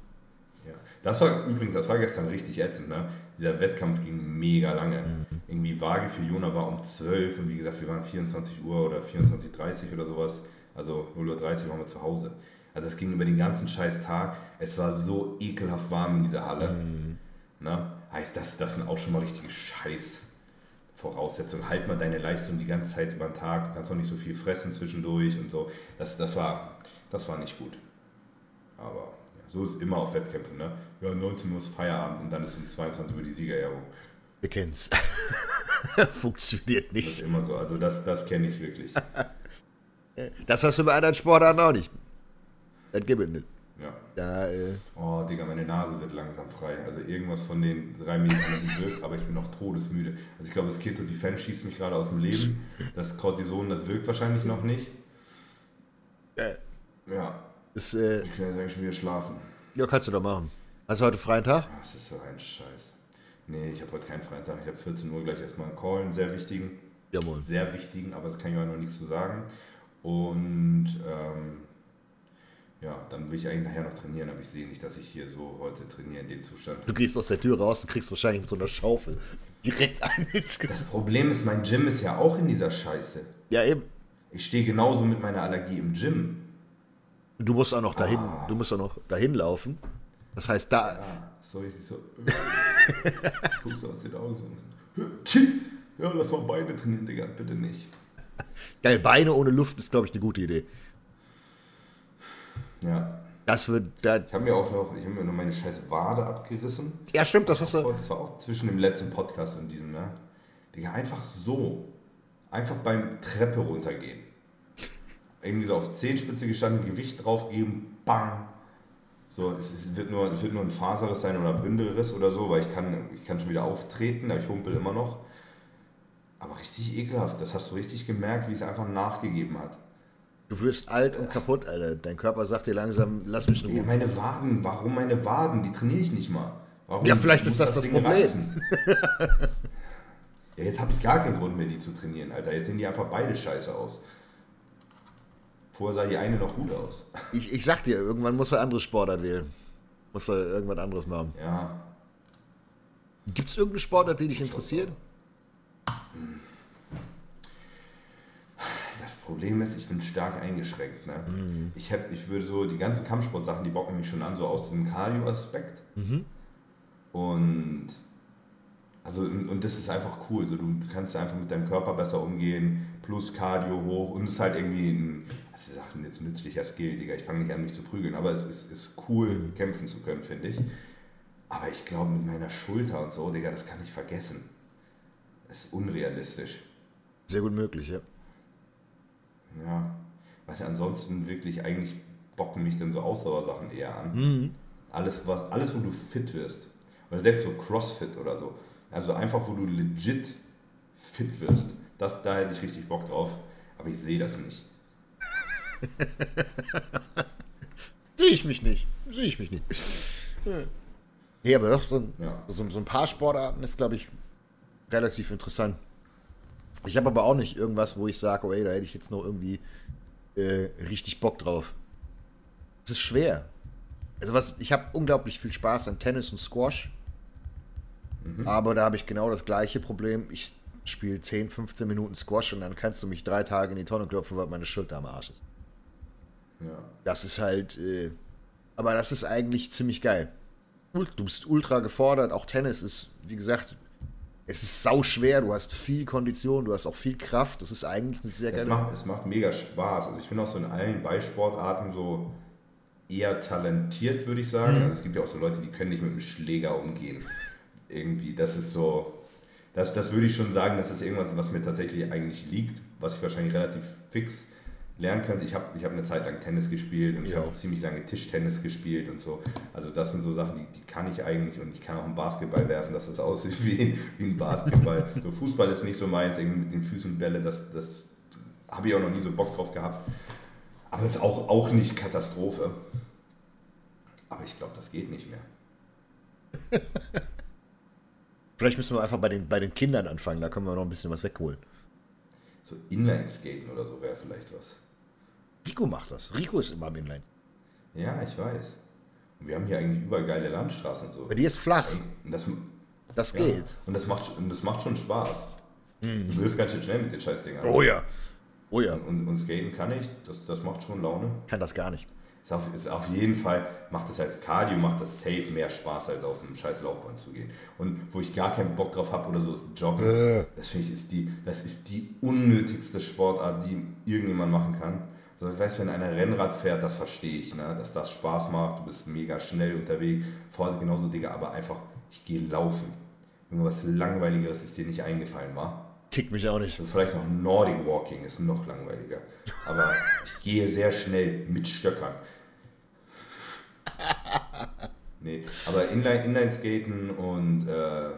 Ja. Das war übrigens, das war gestern richtig ätzend, ne? Dieser Wettkampf ging mega lange. Irgendwie Waage für Jona war um 12 und wie gesagt, wir waren 24 Uhr oder 24.30 Uhr oder sowas. Also 0.30 Uhr waren wir zu Hause. Also es ging über den ganzen scheiß Tag. Es war so ekelhaft warm in dieser Halle. Ne? Heißt, das, das sind auch schon mal richtige Scheiß. Voraussetzungen. Halt mal deine Leistung die ganze Zeit über den Tag. Du kannst auch nicht so viel fressen zwischendurch und so. Das, das, war, das war nicht gut. Aber ja, so ist es immer auf Wettkämpfen. Ne? Ja, 19 Uhr ist Feierabend und dann ist um 22 Uhr die Siegerehrung. Wir kennen's. [laughs] Funktioniert Das nicht. ist immer so. Also das, das kenne ich wirklich. [laughs] Das hast du bei anderen Sportarten auch nicht. Das gibt es nicht. Ja. Da, äh, Oh, Digga, meine Nase wird langsam frei. Also irgendwas von den drei Medikamenten wirkt, aber ich bin noch todesmüde. Also ich glaube, das Keto Defense schießt mich gerade aus dem Leben. Das Cortison, das wirkt wahrscheinlich noch nicht. äh, Ja, ist, äh, ich kann jetzt eigentlich schon wieder schlafen. ja, kannst du doch machen. Hast du heute freien Tag? Das ist so ein Scheiß. Nee, ich habe heute keinen freien Tag. Ich habe 14 Uhr gleich erstmal einen Call, einen sehr wichtigen. Jawohl. Sehr wichtigen, aber da kann ich auch noch nichts zu sagen. Und ähm, ja, dann will ich eigentlich nachher noch trainieren, aber ich sehe nicht, dass ich hier so heute trainiere in dem Zustand. Du gehst aus der Tür raus und kriegst wahrscheinlich mit so einer Schaufel direkt [laughs] ein Das. Problem ist, mein Gym ist ja auch in dieser Scheiße. Ja, eben. Ich stehe genauso mit meiner Allergie im Gym. Du musst auch noch dahin, Ah. du musst auch noch dahin laufen. Das heißt, da, Ah, so ich so. [laughs] Du aus den Augen so. Ja, lass mal Beine trainieren, Digga, bitte nicht. geil, Beine ohne Luft ist, glaube ich, eine gute Idee. Ja. Das wird. Da Ich habe mir auch noch, ich habe mir noch meine scheiß Wade abgerissen. ja, stimmt, das hast du. Das war auch zwischen dem letzten Podcast und diesem, ne? Digga, einfach so. Einfach beim Treppe runtergehen. Irgendwie so auf Zehenspitze gestanden, Gewicht draufgeben, bang. So, es, ist, wird nur, es wird nur ein Faserriss sein oder Bündelriss oder so, weil ich kann, ich kann schon wieder auftreten, aber ich humpel immer noch. Aber richtig ekelhaft, das hast du richtig gemerkt, wie es einfach nachgegeben hat. Du wirst alt und kaputt, Alter. Dein Körper sagt dir langsam, lass mich in Ja, meine Waden, warum meine Waden? Die trainiere ich nicht mal. Warum Ja, vielleicht ist das das Ding Problem. [laughs] ja, jetzt habe ich gar keinen Grund mehr, die zu trainieren, Alter. Jetzt sehen die einfach beide scheiße aus. Vorher sah die eine noch gut aus. [laughs] Ich, ich sag dir, irgendwann muss er andere Sportart wählen. Muss er irgendwas anderes machen. Ja, Gibt es irgendeine Sportart, die dich interessiert? das Problem ist, ich bin stark eingeschränkt. Ne? Mhm. Ich, hab, ich würde so, die ganzen Kampfsportsachen, die bocken mich schon an, so aus diesem Cardio-Aspekt. Mhm. Und also und das ist einfach cool. So, du kannst einfach mit deinem Körper besser umgehen, plus Cardio hoch und es ist halt irgendwie ein, auch ein jetzt nützlicher Skill, Digga. Ich fange nicht an, mich zu prügeln, aber es ist, ist cool, Mhm. kämpfen zu können, finde ich. Aber ich glaube, mit meiner Schulter und so, Digga, das kann ich vergessen. Das ist unrealistisch. Sehr gut möglich, ja. Ja. Was ja ansonsten wirklich eigentlich bocken mich dann so Ausdauersachen eher an. Mhm. Alles, was, alles, wo du fit wirst. Oder selbst so Crossfit oder so. Also einfach, wo du legit fit wirst. Das, da hätte ich richtig Bock drauf. Aber ich sehe das nicht. [laughs] Sehe ich mich nicht. Sehe ich mich nicht. Ja, aber doch, so, Ja. so, so ein paar Sportarten ist, glaube ich, relativ interessant. Ich habe aber auch nicht irgendwas, wo ich sage, oh ey, da hätte ich jetzt noch irgendwie äh, richtig Bock drauf. Es ist schwer. Also was, ich habe unglaublich viel Spaß an Tennis und Squash. Aber da habe ich genau das gleiche Problem. Ich spiele 10, 15 Minuten Squash und dann kannst du mich drei Tage in die Tonne klopfen, weil meine Schulter am Arsch ist. Ja. Das ist halt, äh, aber das ist eigentlich ziemlich geil. Du bist ultra gefordert, auch Tennis ist, wie gesagt, es ist sau schwer, du hast viel Kondition, du hast auch viel Kraft, das ist eigentlich eine sehr Es geile. macht, es macht mega Spaß. Also ich bin auch so in allen Ballsportarten so eher talentiert, würde ich sagen. Also es gibt ja auch so Leute, die können nicht mit einem Schläger umgehen. Irgendwie, das ist so, das, das würde ich schon sagen, das ist irgendwas, was mir tatsächlich eigentlich liegt, was ich wahrscheinlich relativ fix lernen könnte. Ich habe ich hab eine Zeit lang Tennis gespielt und ich Ja. habe auch ziemlich lange Tischtennis gespielt und so. Also das sind so Sachen, die, die kann ich eigentlich und ich kann auch einen Basketball werfen, dass das aussieht [laughs] wie ein, wie ein Basketball. so Fußball ist nicht so meins, irgendwie mit den Füßen Bälle, das, das habe ich auch noch nie so Bock drauf gehabt. Aber ist auch, auch nicht Katastrophe. Aber ich glaube, das geht nicht mehr. [laughs] Vielleicht müssen wir einfach bei den, bei den Kindern anfangen, da können wir noch ein bisschen was wegholen. So Inline-Skaten oder so wäre vielleicht was. Rico macht das. Rico ist immer am Inline. Ja, ich weiß. Und wir haben hier eigentlich überall geile Landstraßen und so. Bei dir ist flach, Und das, das ja, geht. und das, macht, und das macht schon Spaß. Du wirst ganz schön schnell mit den Scheißdingern. Oh ja. Oh ja. Und, und skaten kann ich, das, das macht schon Laune. Kann das gar nicht. Ist auf, ist auf jeden Fall, macht das als Cardio, macht das safe mehr Spaß, als auf einem scheiß Laufband zu gehen. Und wo ich gar keinen Bock drauf habe oder so, ist Joggen. Äh. Das finde ich, ist die, das ist die unnötigste Sportart, die irgendjemand machen kann. So, ich weiß, wenn einer Rennrad fährt, das verstehe ich, ne? dass das Spaß macht, du bist mega schnell unterwegs, Vorsicht genauso, Digga, aber einfach, ich gehe laufen. Irgendwas Langweiligeres ist dir nicht eingefallen, war? Kickt mich auch nicht. Also vielleicht noch Nordic Walking ist noch langweiliger. Aber [laughs] ich gehe sehr schnell mit Stöckern. Nee, aber Inline, Inline-Skaten und äh,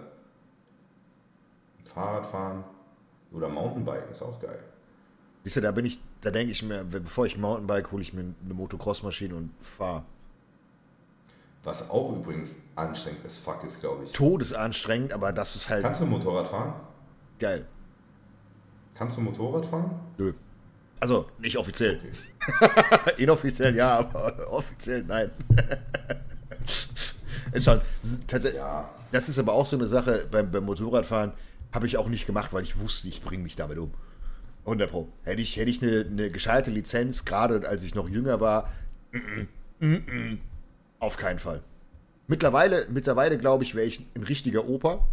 Fahrradfahren oder Mountainbiken ist auch geil. Siehst du, da bin ich, da denke ich mir, bevor ich Mountainbike, hole ich mir eine Motocross-Maschine und fahre. Was auch übrigens anstrengend ist, fuck ist, glaube ich. Todesanstrengend, aber das ist halt Kannst du Motorrad fahren? geil. Kannst du Motorrad fahren? Nö. Also, nicht offiziell. Okay. [laughs] Inoffiziell ja, aber [laughs] offiziell nein. [laughs] ist schon, tatsächlich, Ja. das ist aber auch so eine Sache beim, beim Motorradfahren, habe ich auch nicht gemacht, weil ich wusste, ich bringe mich damit um. 100 Pro. Hätte ich, hätte ich eine, eine gescheite Lizenz, gerade als ich noch jünger war, mm, mm, mm, mm, auf keinen Fall. Mittlerweile, mittlerweile glaube ich, wäre ich ein richtiger Opa.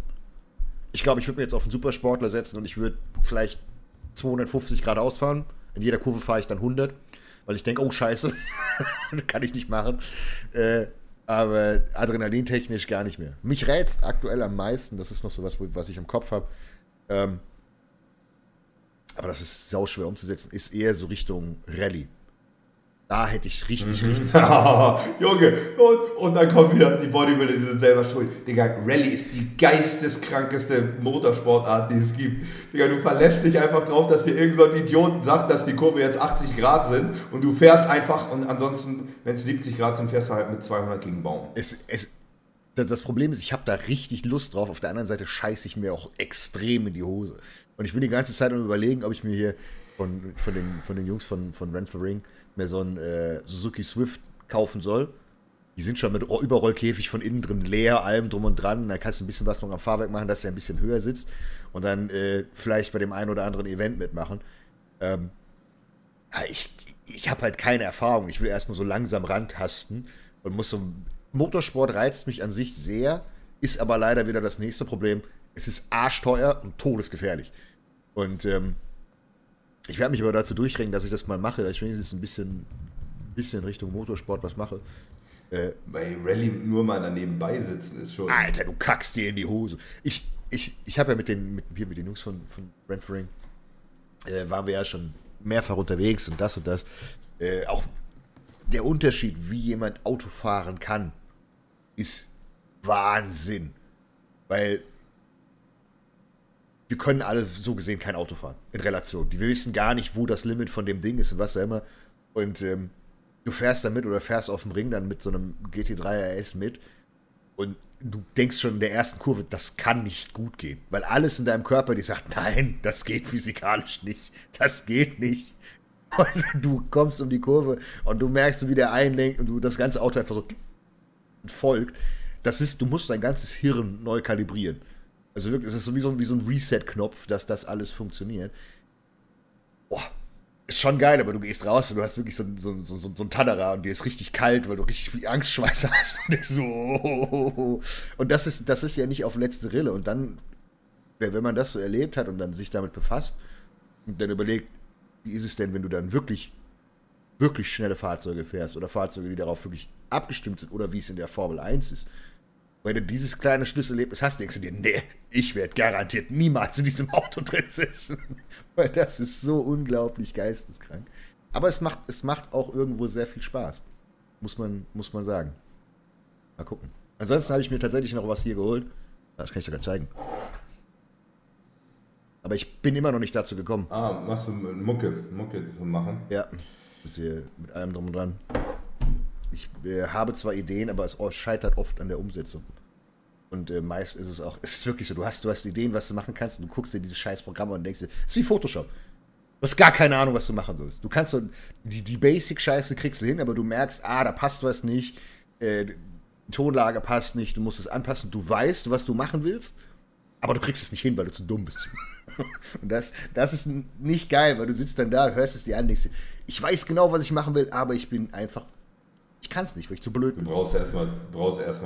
Ich glaube, ich würde mir jetzt auf einen Supersportler setzen und ich würde vielleicht 250 Grad ausfahren. In jeder Kurve fahre ich dann 100, weil ich denke, oh scheiße, [laughs] kann ich nicht machen. Äh, aber adrenalintechnisch gar nicht mehr. Mich rätst aktuell am meisten, das ist noch so was, was ich im Kopf habe, ähm, aber das ist sauschwer umzusetzen, ist eher so Richtung Rallye. Da hätte ich richtig, mhm. richtig. [laughs] Junge, und, und dann kommt wieder die Bodybuilder, die sind selber schuld. Digga, Rallye ist die geisteskrankeste Motorsportart, die es gibt. Digga, du verlässt dich einfach drauf, dass dir irgend so ein Idioten sagt, dass die Kurve jetzt 80 Grad sind und du fährst einfach und ansonsten, wenn es 70 Grad sind, fährst du halt mit 200 gegen Baum. Es, es, das Problem ist, ich habe da richtig Lust drauf. Auf der anderen Seite scheiße ich mir auch extrem in die Hose. Und ich bin die ganze Zeit am überlegen, ob ich mir hier von, von, den, von den Jungs von, von for Ring mir so einen äh, Suzuki Swift kaufen soll. Die sind schon mit Überrollkäfig von innen drin leer, allem drum und dran. Da kannst du ein bisschen was noch am Fahrwerk machen, dass er ein bisschen höher sitzt und dann äh, vielleicht bei dem einen oder anderen Event mitmachen. Ähm, ich ich habe halt keine Erfahrung. Ich will erstmal so langsam rantasten und muss so. Motorsport reizt mich an sich sehr, ist aber leider wieder das nächste Problem. Es ist arschteuer und todesgefährlich. Und ähm, ich werde mich aber dazu durchringen, dass ich das mal mache, dass ich wenigstens ein bisschen, bisschen Richtung Motorsport was mache. Äh, Bei Rallye nur mal daneben sitzen ist schon. Alter, du kackst dir in die Hose. Ich, ich, ich habe ja mit den, mit, hier mit den Jungs von, von Brentford äh, waren wir ja schon mehrfach unterwegs und das und das. Äh, auch der Unterschied, wie jemand Auto fahren kann, ist Wahnsinn. Weil wir können alle so gesehen kein Auto fahren in Relation. Die wissen gar nicht, wo das Limit von dem Ding ist und was auch immer. Und ähm, du fährst damit oder fährst auf dem Ring dann mit so einem GT3 RS mit und du denkst schon in der ersten Kurve, das kann nicht gut gehen. Weil alles in deinem Körper, die sagt, nein, das geht physikalisch nicht. Das geht nicht. Und du kommst um die Kurve und du merkst, wie der einlenkt und du das ganze Auto einfach so folgt. Das ist, du musst dein ganzes Hirn neu kalibrieren. Also wirklich, es ist so wie so, ein Reset-Knopf, dass das alles funktioniert. Boah, ist schon geil, aber du gehst raus und du hast wirklich so, so, so, so, so ein Tannerer und dir ist richtig kalt, weil du richtig viel Angstschweiß [laughs] hast. Und, so, und das ist, das ist ja nicht auf letzte Rille. Und dann, wenn man das so erlebt hat und dann sich damit befasst und dann überlegt, wie ist es denn, wenn du dann wirklich, wirklich schnelle Fahrzeuge fährst oder Fahrzeuge, die darauf wirklich abgestimmt sind oder wie es in der Formel 1 ist wenn du dieses kleine Schlüsselerlebnis hast, denkst du dir, nee, ich werde garantiert niemals in diesem Auto drin sitzen. [laughs] Weil das ist so unglaublich geisteskrank. Aber es macht, es macht auch irgendwo sehr viel Spaß. Muss man, muss man sagen. Mal gucken. Ansonsten habe ich mir tatsächlich noch was hier geholt. Das kann ich sogar zeigen. Aber ich bin immer noch nicht dazu gekommen. Ah, machst du Mucke, Mucke machen? Ja, mit, mit allem drum und dran ich äh, habe zwar Ideen, aber es scheitert oft an der Umsetzung. Und äh, meist ist es auch, [laughs] es ist wirklich so, du hast, du hast Ideen, was du machen kannst, und du guckst dir diese scheiß Programme und denkst dir, es ist wie Photoshop. Du hast gar keine Ahnung, was du machen sollst. Du kannst so, die, die Basic-Scheiße kriegst du hin, aber du merkst, ah, da passt was nicht, äh, Tonlage passt nicht, du musst es anpassen, du weißt, was du machen willst, aber du kriegst es nicht hin, weil du zu dumm bist. [laughs] und das, das ist nicht geil, weil du sitzt dann da, hörst es dir an, denkst dir, ich weiß genau, was ich machen will, aber ich bin einfach ich kann es nicht, weil ich zu blöd bin. Du brauchst erstmal erst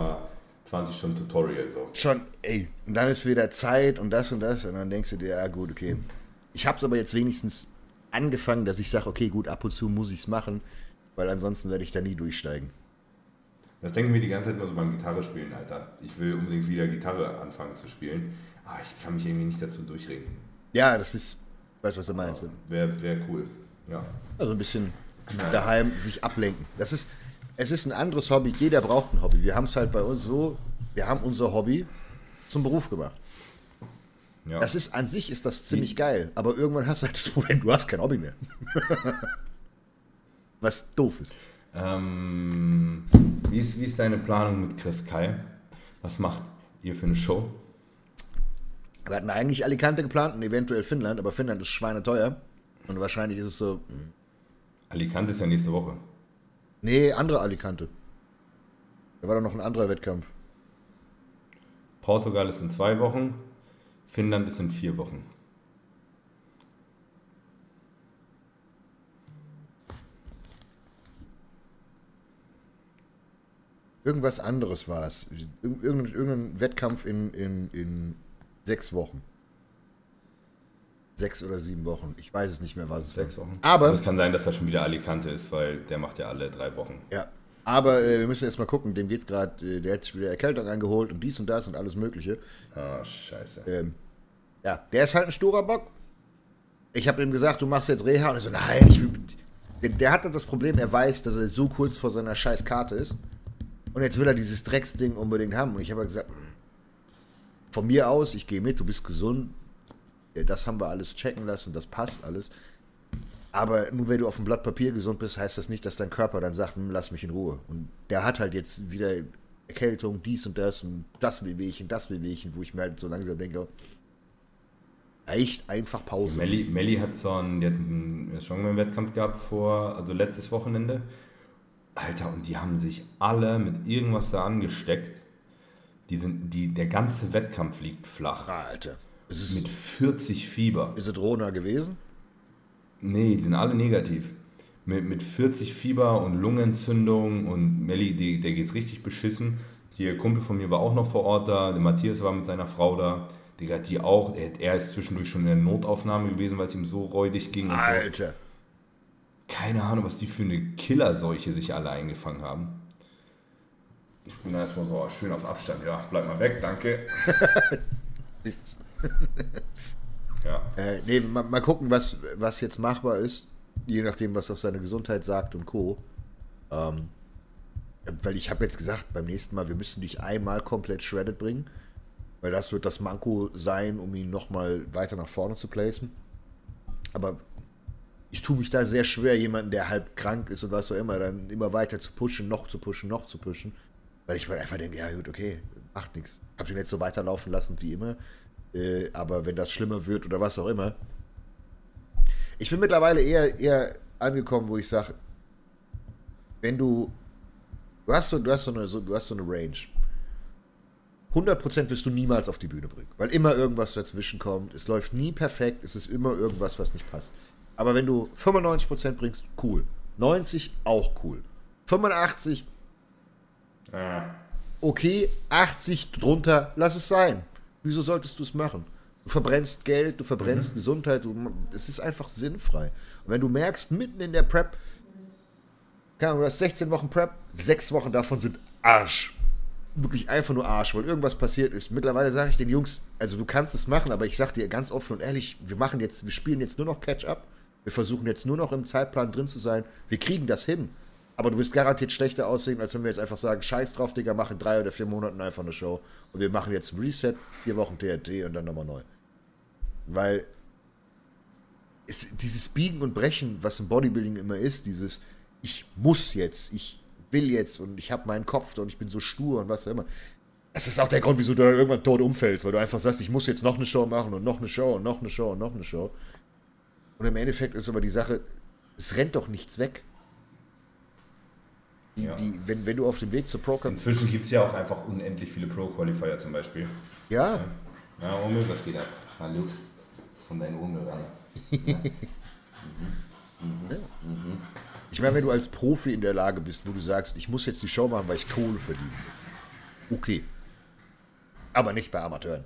20 Stunden Tutorial. So. Schon, ey. Und dann ist wieder Zeit und das und das. Und dann denkst du dir, ja gut, okay. Ich habe es aber jetzt wenigstens angefangen, dass ich sage, okay, gut, ab und zu muss ich es machen, weil ansonsten werde ich da nie durchsteigen. Das denken wir die ganze Zeit immer so beim Gitarre spielen, Alter. Ich will unbedingt wieder Gitarre anfangen zu spielen. Aber ich kann mich irgendwie nicht dazu durchregen. Ja, das ist, weißt du, was du meinst. Wäre wär cool, ja. Also ein bisschen daheim sich ablenken. Das ist, es ist ein anderes Hobby. Jeder braucht ein Hobby. Wir haben es halt bei uns so, wir haben unser Hobby zum Beruf gemacht. Ja. Das ist an sich ist das ziemlich geil, aber irgendwann hast du halt das Problem, du hast kein Hobby mehr. [laughs] Was doof ist. Ähm, wie, ist wie ist deine Planung mit Chris Kai? Was macht ihr für eine Show? Wir hatten eigentlich Alicante geplant und eventuell Finnland, aber Finnland ist schweineteuer. Und wahrscheinlich ist es so. Hm. Alicante ist ja nächste Woche. Nee, andere Alicante. Da war doch noch ein anderer Wettkampf. Portugal ist in zwei Wochen, Finnland ist in vier Wochen. Irgendwas anderes war es. Irgendein, irgendein Wettkampf in, in, in sechs Wochen. Sechs oder sieben Wochen. Ich weiß es nicht mehr, was es Sechs Wochen. Aber. es kann sein, dass das schon wieder Alicante ist, weil der macht ja alle drei Wochen. Ja. Aber äh, wir müssen jetzt mal gucken, dem geht's gerade, äh, der hat sich wieder Erkältung eingeholt und dies und das und alles Mögliche. Ah, scheiße. Ähm, ja, der ist halt ein sturer Bock. Ich habe ihm gesagt, du machst jetzt Reha und er so, nein, ich will. Der, der hat das Problem, er weiß, dass er so kurz vor seiner scheiß Karte ist. Und jetzt will er dieses Drecksding unbedingt haben. Und ich habe halt gesagt, von mir aus, ich gehe mit, du bist gesund. Das haben wir alles checken lassen, das passt alles. Aber nur wenn du auf dem Blatt Papier gesund bist, heißt das nicht, dass dein Körper dann sagt, "Hm, lass mich in Ruhe. Und der hat halt jetzt wieder Erkältung, dies und das und das Wehwehchen, das Wehwehchen, wo ich mir halt so langsam denke, echt einfach Pause. Melli, Melli hat so einen, die hat einen Strongman-Wettkampf gehabt vor, also letztes Wochenende. Alter, und die haben sich alle mit irgendwas da angesteckt. Die sind, die, der ganze Wettkampf liegt flach. Alter. Mit 40 Fieber. ist es Rona gewesen? Nee, die sind alle negativ. Mit, mit 40 Fieber und Lungenentzündung und Melli, die, der geht's richtig beschissen. Hier, Kumpel von mir war auch noch vor Ort da, der Matthias war mit seiner Frau da. Digga, die auch, er, er ist zwischendurch schon in der Notaufnahme gewesen, weil es ihm so räudig ging. Und so. Alter. Keine Ahnung, was die für eine Killerseuche sich alle eingefangen haben. Ich bin da erstmal so schön auf Abstand. Ja, bleib mal weg, danke. [laughs] [laughs] Ja. Äh, nee, mal, mal gucken, was, was jetzt machbar ist, je nachdem, was auch seine Gesundheit sagt und Co. Ähm, weil ich habe jetzt gesagt, beim nächsten Mal, wir müssen dich einmal komplett shredded bringen, weil das wird das Manko sein, um ihn nochmal weiter nach vorne zu placen. Aber ich tue mich da sehr schwer, jemanden, der halb krank ist und was auch immer, dann immer weiter zu pushen, noch zu pushen, noch zu pushen. Weil ich mir einfach denke, ja gut, okay, macht nichts. Hab ihn jetzt so weiterlaufen lassen wie immer. Äh, aber wenn das schlimmer wird oder was auch immer. Ich bin mittlerweile eher, eher angekommen, wo ich sage, wenn du. Du hast so, du hast so, eine, so, du hast so eine Range. 100% wirst du niemals auf die Bühne bringen, weil immer irgendwas dazwischen kommt. Es läuft nie perfekt, es ist immer irgendwas, was nicht passt. Aber wenn du 95% bringst, cool. 90 auch cool. 85 Ah, okay, 80 drunter, lass es sein. Wieso solltest du es machen? Du verbrennst Geld, du verbrennst Gesundheit, du, es ist einfach sinnfrei. Und wenn du merkst, mitten in der Prep, keine Ahnung, du hast 16 Wochen Prep, sechs Wochen davon sind Arsch. Wirklich einfach nur Arsch, weil irgendwas passiert ist. Mittlerweile sage ich den Jungs, also du kannst es machen, aber ich sage dir ganz offen und ehrlich, wir machen jetzt, wir spielen jetzt nur noch Catch-up. Wir versuchen jetzt nur noch im Zeitplan drin zu sein. Wir kriegen das hin. Aber du wirst garantiert schlechter aussehen, als wenn wir jetzt einfach sagen, scheiß drauf, Digga, machen drei oder vier Monaten einfach eine Show. Und wir machen jetzt ein Reset, vier Wochen TRT und dann nochmal neu. Weil es, dieses Biegen und Brechen, was im Bodybuilding immer ist, dieses ich muss jetzt, ich will jetzt und ich habe meinen Kopf und ich bin so stur und was auch immer. Das ist auch der Grund, wieso du dann irgendwann tot umfällst, weil du einfach sagst, ich muss jetzt noch eine Show machen und noch eine Show und noch eine Show und noch eine Show. Und im Endeffekt ist aber die Sache, es rennt doch nichts weg. Die, Ja. die, wenn, wenn du auf dem Weg zur Pro. Inzwischen gibt es ja auch einfach unendlich viele Pro-Qualifier zum Beispiel. Ja, Ja, Omel, was geht ab? Hallo. Von deinen Omel ran. ich meine, wenn du als Profi in der Lage bist, wo du sagst, ich muss jetzt die Show machen, weil ich Kohle verdiene. Okay. Aber nicht bei Amateuren.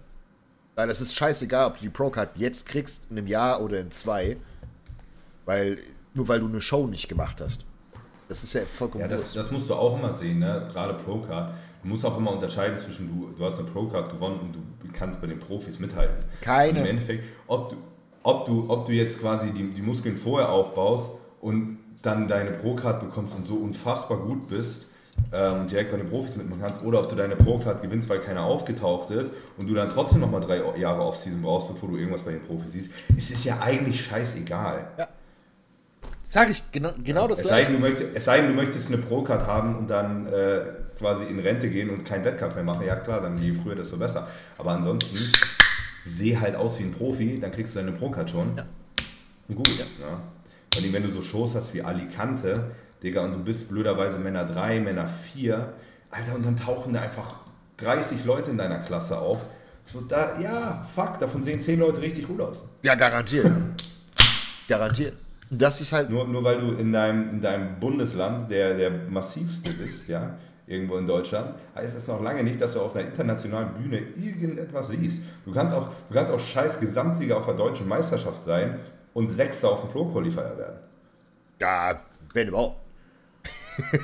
Weil es ist scheißegal, ob du die Pro-Card jetzt kriegst, in einem Jahr oder in zwei. Weil, nur weil du eine Show nicht gemacht hast. Das ist ja vollkommen Ja, das, das musst du auch immer sehen, ne? gerade Pro-Card. Du musst auch immer unterscheiden zwischen, du, du hast eine Pro-Card gewonnen und du kannst bei den Profis mithalten. Keine. Und Im Endeffekt, ob du, ob du, ob du jetzt quasi die, die Muskeln vorher aufbaust und dann deine Pro-Card bekommst und so unfassbar gut bist, ähm, direkt bei den Profis mitmachen kannst, oder ob du deine Pro-Card gewinnst, weil keiner aufgetaucht ist und du dann trotzdem nochmal drei Jahre Off-Season brauchst, bevor du irgendwas bei den Profis siehst, ist es ja eigentlich scheißegal. Sag ich, genau, genau das Es sei, gleiche. denn, du möchtest, es sei denn, du möchtest eine Pro-Card haben und dann äh, quasi in Rente gehen und keinen Wettkampf mehr machen. Ja klar, dann je früher, desto besser. Aber ansonsten, seh halt aus wie ein Profi, dann kriegst du deine Pro-Card schon. Ja. Und gut, ja. Vor allem, wenn du so Shows hast wie Alicante, Digga, und du bist blöderweise Männer 3, Männer 4, Alter, und dann tauchen da einfach 30 Leute in deiner Klasse auf. So, da, ja, fuck, davon sehen 10 Leute richtig gut aus. Ja, garantiert. garantiert. Das ist halt. Nur, nur weil du in deinem, in deinem Bundesland der, der massivste bist, ja, irgendwo in Deutschland, heißt das noch lange nicht, dass du auf einer internationalen Bühne irgendetwas siehst. Du kannst auch, du kannst auch scheiß Gesamtsieger auf der deutschen Meisterschaft sein und Sechster auf dem Pro-Qualifier werden. Ja, wenn überhaupt. [laughs]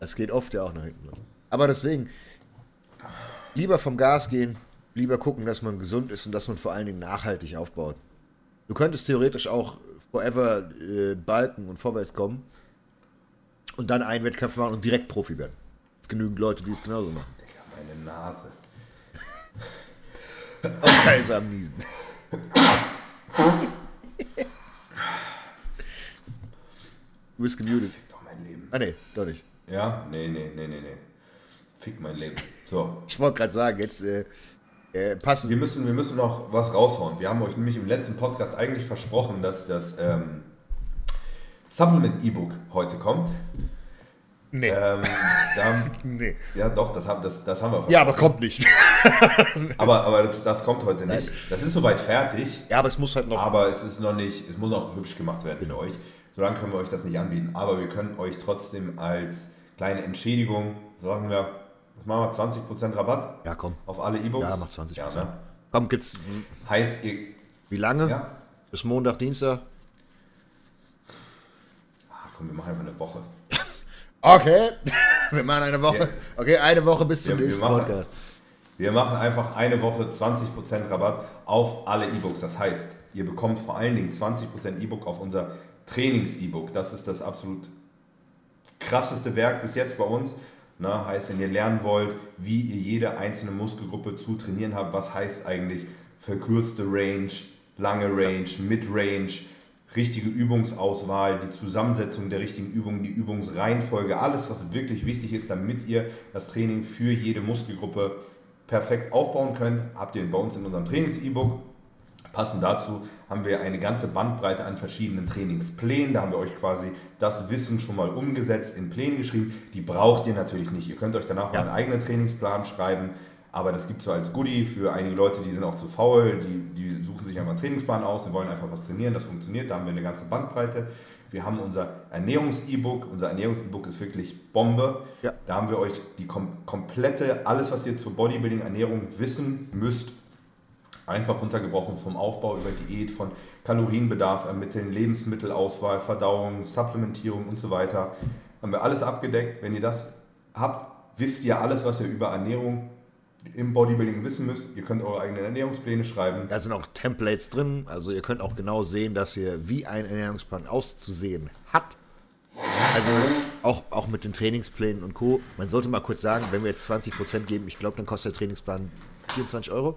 das geht oft ja auch nach hinten los. Aber deswegen, lieber vom Gas gehen, lieber gucken, dass man gesund ist und dass man vor allen Dingen nachhaltig aufbaut. Du könntest theoretisch auch forever äh, balken und vorwärts kommen und dann einen Wettkampf machen und direkt Profi werden. Es genügend Leute, die es genauso machen. Digga, meine Nase. Auch Kaiser am Niesen. Du bist gemutet. Fick doch mein Leben. Ah, nee, doch nicht. Ja? Nee, nee, nee, nee, nee. Fick mein Leben. So. Ich wollte gerade sagen, jetzt äh, äh, passen. Wir müssen, wir müssen noch was raushauen. Wir haben euch nämlich im letzten Podcast eigentlich versprochen, dass das ähm, Supplement E-Book heute kommt. Nee. Ähm, da, [laughs] nee. ja, doch, das haben, das, das haben wir Ja, aber kommt nicht. [laughs] Aber, aber das, das kommt heute nicht. Das ist soweit fertig, ja, aber es muss halt noch. aber es ist noch nicht, es muss noch hübsch gemacht werden für euch. Solange können wir euch das nicht anbieten. Aber wir können euch trotzdem als kleine Entschädigung, sagen wir, machen wir, 20% Rabatt Ja, komm. auf alle E-Books? Ja, macht 20%. Ja, ne? Komm, gibt's. Heißt, ihr, Wie lange? ja, Bis Montag, Dienstag? ah, komm, wir machen einfach eine Woche. [laughs] Okay. [laughs] Wir machen eine Woche. Ja. Okay, eine Woche bis zum Ja, wir nächsten machen- Podcast. Wir machen einfach eine Woche 20% Rabatt auf alle E-Books. Das heißt, ihr bekommt vor allen Dingen 20% E-Book auf unser Trainings-E-Book. Das ist das absolut krasseste Werk bis jetzt bei uns. Na, heißt, wenn ihr lernen wollt, wie ihr jede einzelne Muskelgruppe zu trainieren habt, was heißt eigentlich verkürzte Range, lange Range, Mid-Range, richtige Übungsauswahl, die Zusammensetzung der richtigen Übungen, die Übungsreihenfolge, alles, was wirklich wichtig ist, damit ihr das Training für jede Muskelgruppe perfekt aufbauen könnt, habt ihr bei uns in unserem Trainings-E-Book. Passend dazu haben wir eine ganze Bandbreite an verschiedenen Trainingsplänen. Da haben wir euch quasi das Wissen schon mal umgesetzt, in Pläne geschrieben. Die braucht ihr natürlich nicht. Ihr könnt euch danach Ja. mal einen eigenen Trainingsplan schreiben. Aber das gibt es so als Goodie für einige Leute, die sind auch zu faul, die, die suchen sich einfach einen Trainingsplan aus, die wollen einfach was trainieren, das funktioniert, da haben wir eine ganze Bandbreite. Wir haben unser Ernährungs-E-Book, unser Ernährungs-E-Book ist wirklich Bombe. Ja. Da haben wir euch die kom komplette, alles was ihr zur Bodybuilding-Ernährung wissen müsst, einfach runtergebrochen vom Aufbau über Diät, von Kalorienbedarf ermitteln, Lebensmittelauswahl, Verdauung, Supplementierung und so weiter. Haben wir alles abgedeckt. Wenn ihr das habt, wisst ihr alles, was ihr über Ernährung im Bodybuilding wissen müsst. Ihr könnt eure eigenen Ernährungspläne schreiben. Da sind auch Templates drin. Also ihr könnt auch genau sehen, dass ihr wie ein Ernährungsplan auszusehen hat. Also auch, auch mit den Trainingsplänen und Co. Man sollte mal kurz sagen, wenn wir jetzt 20% geben, ich glaube, dann kostet der Trainingsplan 24 Euro.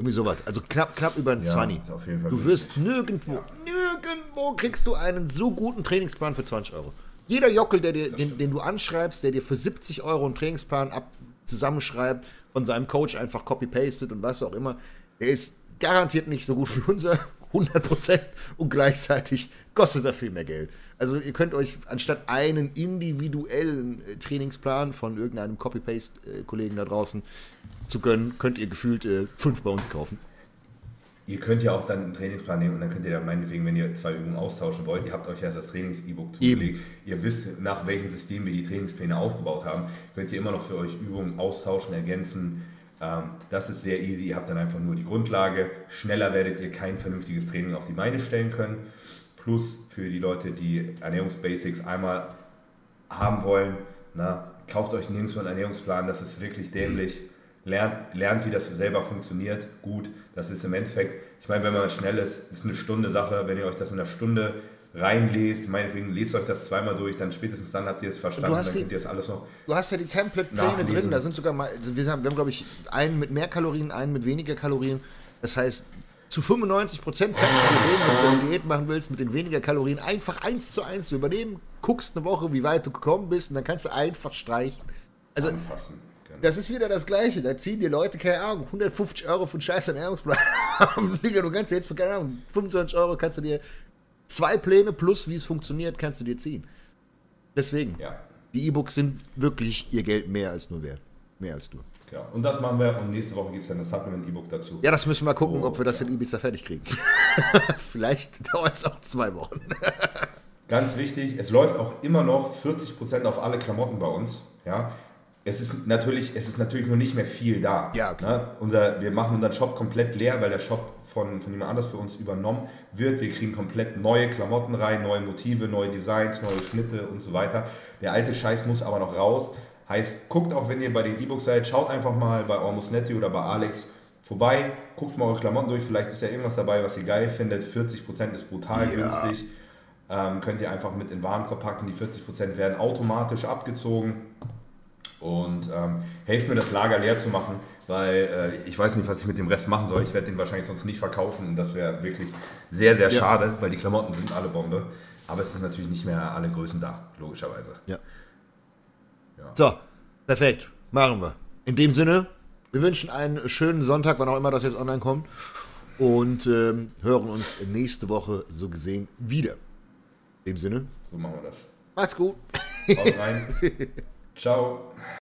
Irgendwie sowas. Also knapp, knapp über ein Ja, 20. ist auf jeden Fall Du wirst nirgendwo, nirgendwo kriegst du einen so guten Trainingsplan für 20 Euro. Jeder Jockel, der dir, den, den du anschreibst, der dir für 70 Euro einen Trainingsplan ab, zusammenschreibt, von seinem Coach einfach copy-pastet und was auch immer, der ist garantiert nicht so gut wie unser [laughs] 100% und gleichzeitig kostet er viel mehr Geld. Also ihr könnt euch anstatt einen individuellen äh, Trainingsplan von irgendeinem Copy-Paste-Kollegen da draußen zu gönnen, könnt ihr gefühlt äh, fünf bei uns kaufen. Ihr könnt ja auch dann einen Trainingsplan nehmen und dann könnt ihr dann meinetwegen, wenn ihr zwei Übungen austauschen wollt, ihr habt euch ja das Trainings-E-Book zugelegt, ihr wisst, nach welchem System wir die Trainingspläne aufgebaut haben, könnt ihr immer noch für euch Übungen austauschen, ergänzen. Ähm, das ist sehr easy, ihr habt dann einfach nur die Grundlage. Schneller werdet ihr kein vernünftiges Training auf die Beine stellen können. Plus für die Leute, die Ernährungsbasics einmal haben wollen, na, kauft euch nirgendwo einen Ernährungsplan, das ist wirklich dämlich. Lernt, lernt, wie das selber funktioniert. Gut, das ist im Endeffekt, ich meine, wenn man schnell ist, ist eine Stunde Sache. Wenn ihr euch das in einer Stunde reinlest, meinetwegen lest euch das zweimal durch, dann spätestens dann habt ihr es verstanden, hast dann die- ihr es alles noch. Du hast ja die Template-Pläne drin, da sind sogar mal, also wir haben, wir haben glaube ich, einen mit mehr Kalorien, einen mit weniger Kalorien. Das heißt, zu 95% kannst du wenn du eine Diät machen willst, mit den weniger Kalorien einfach eins zu eins übernehmen, guckst eine Woche, wie weit du gekommen bist und dann kannst du einfach streichen. Also, anpassen. Das ist wieder das Gleiche. Da ziehen die Leute, keine Ahnung, 150 Euro für einen scheiß Ernährungsplan. [laughs] Digga, du kannst jetzt für, keine Ahnung, 25 Euro kannst du dir zwei Pläne plus, wie es funktioniert, kannst du dir ziehen. Deswegen. Ja, Die E-Books sind wirklich ihr Geld mehr als nur wert. Mehr als nur. Ja, und das machen wir und nächste Woche gibt es dann das Supplement-E-Book dazu. Ja, das müssen wir gucken, Oh, ob wir das ja. in Ibiza fertig kriegen. [laughs] Vielleicht dauert es auch zwei Wochen. Ganz wichtig, es läuft auch immer noch 40% auf alle Klamotten bei uns. Ja? Es, ist natürlich, es ist natürlich nur nicht mehr viel da. Ja, okay. ne? Unser, wir machen unseren Shop komplett leer, weil der Shop von, von jemand anders für uns übernommen wird. Wir kriegen komplett neue Klamotten rein, neue Motive, neue Designs, neue Schnitte und so weiter. Der alte Scheiß muss aber noch raus. Heißt, guckt auch, wenn ihr bei den E-Books seid, schaut einfach mal bei Almost Netty oder bei Alex vorbei, guckt mal eure Klamotten durch, vielleicht ist ja irgendwas dabei, was ihr geil findet. 40% ist brutal Ja. günstig. Ähm, könnt ihr einfach mit in den Warenkorb packen. Die 40% werden automatisch abgezogen. Und ähm, helft mir, das Lager leer zu machen, weil äh, ich weiß nicht, was ich mit dem Rest machen soll. Ich werde den wahrscheinlich sonst nicht verkaufen und das wäre wirklich sehr, sehr Ja. schade, weil die Klamotten sind alle Bombe. Aber es sind natürlich nicht mehr alle Größen da, logischerweise. Ja. Ja. So, perfekt. Machen wir. In dem Sinne, wir wünschen einen schönen Sonntag, wann auch immer das jetzt online kommt. Und ähm, hören uns nächste Woche so gesehen wieder. In dem Sinne, So machen wir das. macht's gut. Haut rein. [laughs] Ciao.